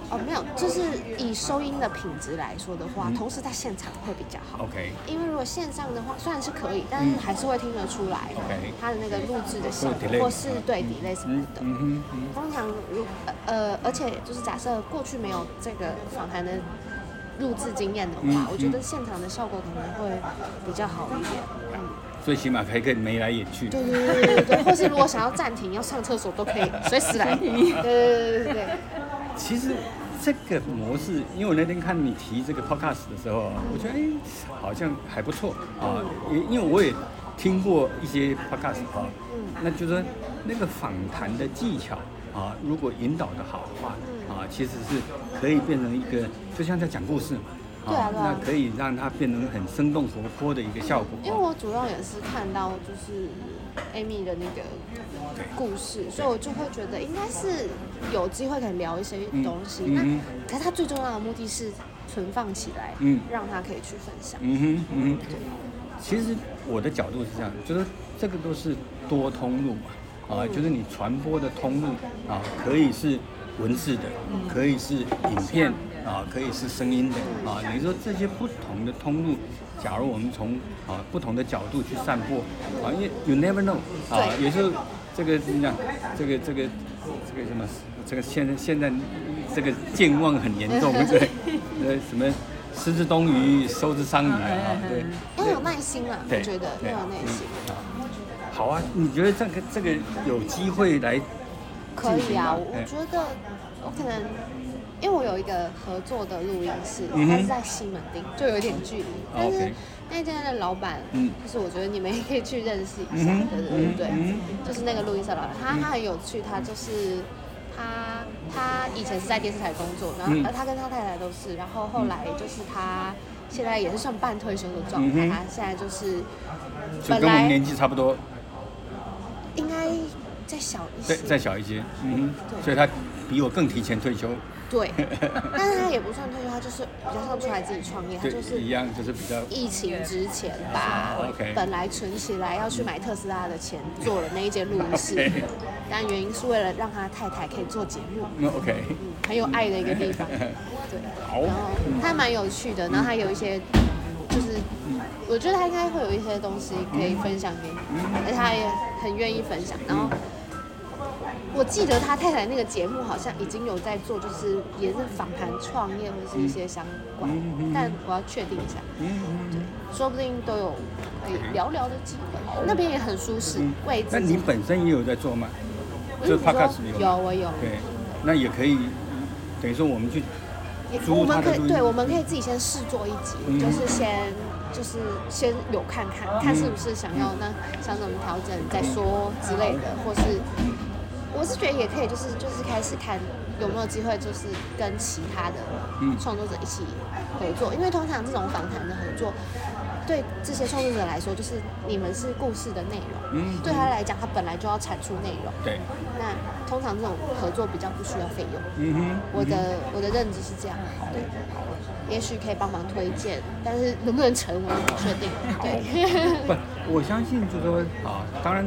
哦哦没有，就是以收音的品质来说的
嗯
话，同时在现场会比较好。
OK
因为如果线上的话，虽然是可以，但是还是会听得出来
OK
它的那个录制的效果，或是对 delay 什么
嗯
的。
嗯
通常如呃，而且就是假设过去没有这个访谈的录制经验的话，
嗯
我觉得现场的效果可能会比较好一点。嗯，
最起码还可以眉来眼去。
对对对对对对，或是如果想要暂停、要上厕所都可以随时来。对对对对对对。
其实这个模式，因为我那天看你提这个 podcast 的时候，我觉得哎，好像还不错啊。也因为我也听过一些 podcast 啊，那就是说那个访谈的技巧啊，如果引导的好的话啊，其实是可以变成一个，就像在讲故事嘛。
对啊对啊。
那可以让它变成很生动活泼的一个效果。
因为我主要也是看到就是 Amy 的那个故事，所以我就会觉得应该是有机会可以聊一些东西。那可是它最重要的目的是存放起来，
嗯。
让它可以去分享。
嗯哼嗯哼，其实我的角度是这样，就是这个都是多通路嘛，啊，就是你传播的通路啊，可以是文字的，可以是影片啊，可以是声音的啊。你说这些不同的通路，假如我们从啊不同的角度去散播啊，因为 you never know 啊，
对
有时候这个怎么讲，这个这个这个什么，这个现在现在这个健忘很严重，对，呃什么。失之东隅，收之桑榆啊，对。
要有耐心啊，我觉得
对
要有耐心。
好啊，你觉得这个这个有机会来
可以啊，我觉得我可能因为我有一个合作的录音室，
嗯哼。
它是在西门町，就有点距离，但是
OK
那间的老板，
嗯。
就是我觉得你们也可以去认识一下，
嗯哼。
对对对对
嗯，
就是那个录音室的老板，他他很有趣，他就是。他他以前是在电视台工作，然后他跟他太太都是，然后后来就是他现在也是算半退休的状态，
嗯哼。
他现在就是
就
本来
跟我们年纪差不多，
应该再小一些，
再小一些，嗯所以他比我更提前退休，
对，但是他也不算退休，他就是比较像出来自己创业，他就，是
一样就是比较
疫情之前把
哦，OK。
本来存起来要去买特斯拉的钱做了那一间录音室 但原因是为了让他太太可以做节目，
嗯 OK，
嗯，很有爱的一个地方，对，然后他蛮有趣的，然后他有一些就是。我觉得他应该会有一些东西可以分享给你，而且他也很愿意分享。然后我记得他太太那个节目好像已经有在做，就是也是访谈创业或是一些相关，但我要确定一下，
嗯嗯
说不定都有可以聊聊的机会。那边也很舒适，位置。
那你本身也有在做吗？就
嗯你说
podcast 有
有我有，
对，那也可以，等于说我们去
我们可以对，我们可以自己先试做一集，
嗯。
就是先就是先有看看，看是不是想要那想怎么调整再说之类的，或是我是觉得也可以，就是就是开始看有没有机会，就是跟其他的
嗯。
创作者一起合作，因为通常这种访谈的合作，对这些创作者来说，就是你们是故事的内容，
嗯
对他来讲，他本来就要产出内容，
对，
那通常这种合作比较不需要费用。
嗯哼，
我的我的认知是这样，对，也许可以帮忙推荐，但是能不能成我不确定。对，
不，我相信就是说啊，当然，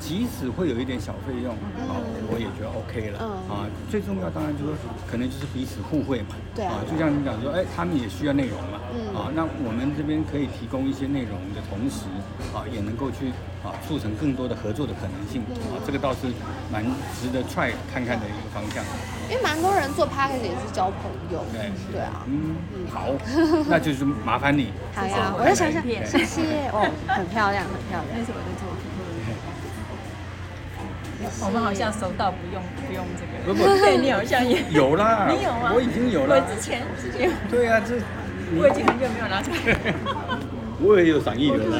即使会有一点小费用啊，我也觉得 OK 了
嗯
啊。最重要当然就是说，可能就是彼此互惠嘛。
对啊
就像你讲说，哎，他们也需要内容嘛。
嗯
啊，那我们这边可以提供一些内容的同时，啊，也能够去啊促成更多的合作的可能性啊，这个倒是蛮值得 try 看看的一个方向。
因为蛮多人做 p a c k a g e 也是交朋友，
对
对啊。
嗯，好，那就是麻烦你。
好呀，
我
我再想想，谢谢哦，很漂亮，很漂亮。
那是我的作品。我们好像熟到不用不用这个，
不不
对你好像也
有啦，
你有吗？
我已经有了我。
之前之前
对啊，这
我已经很久没有拿出来。
我也有赏一流了。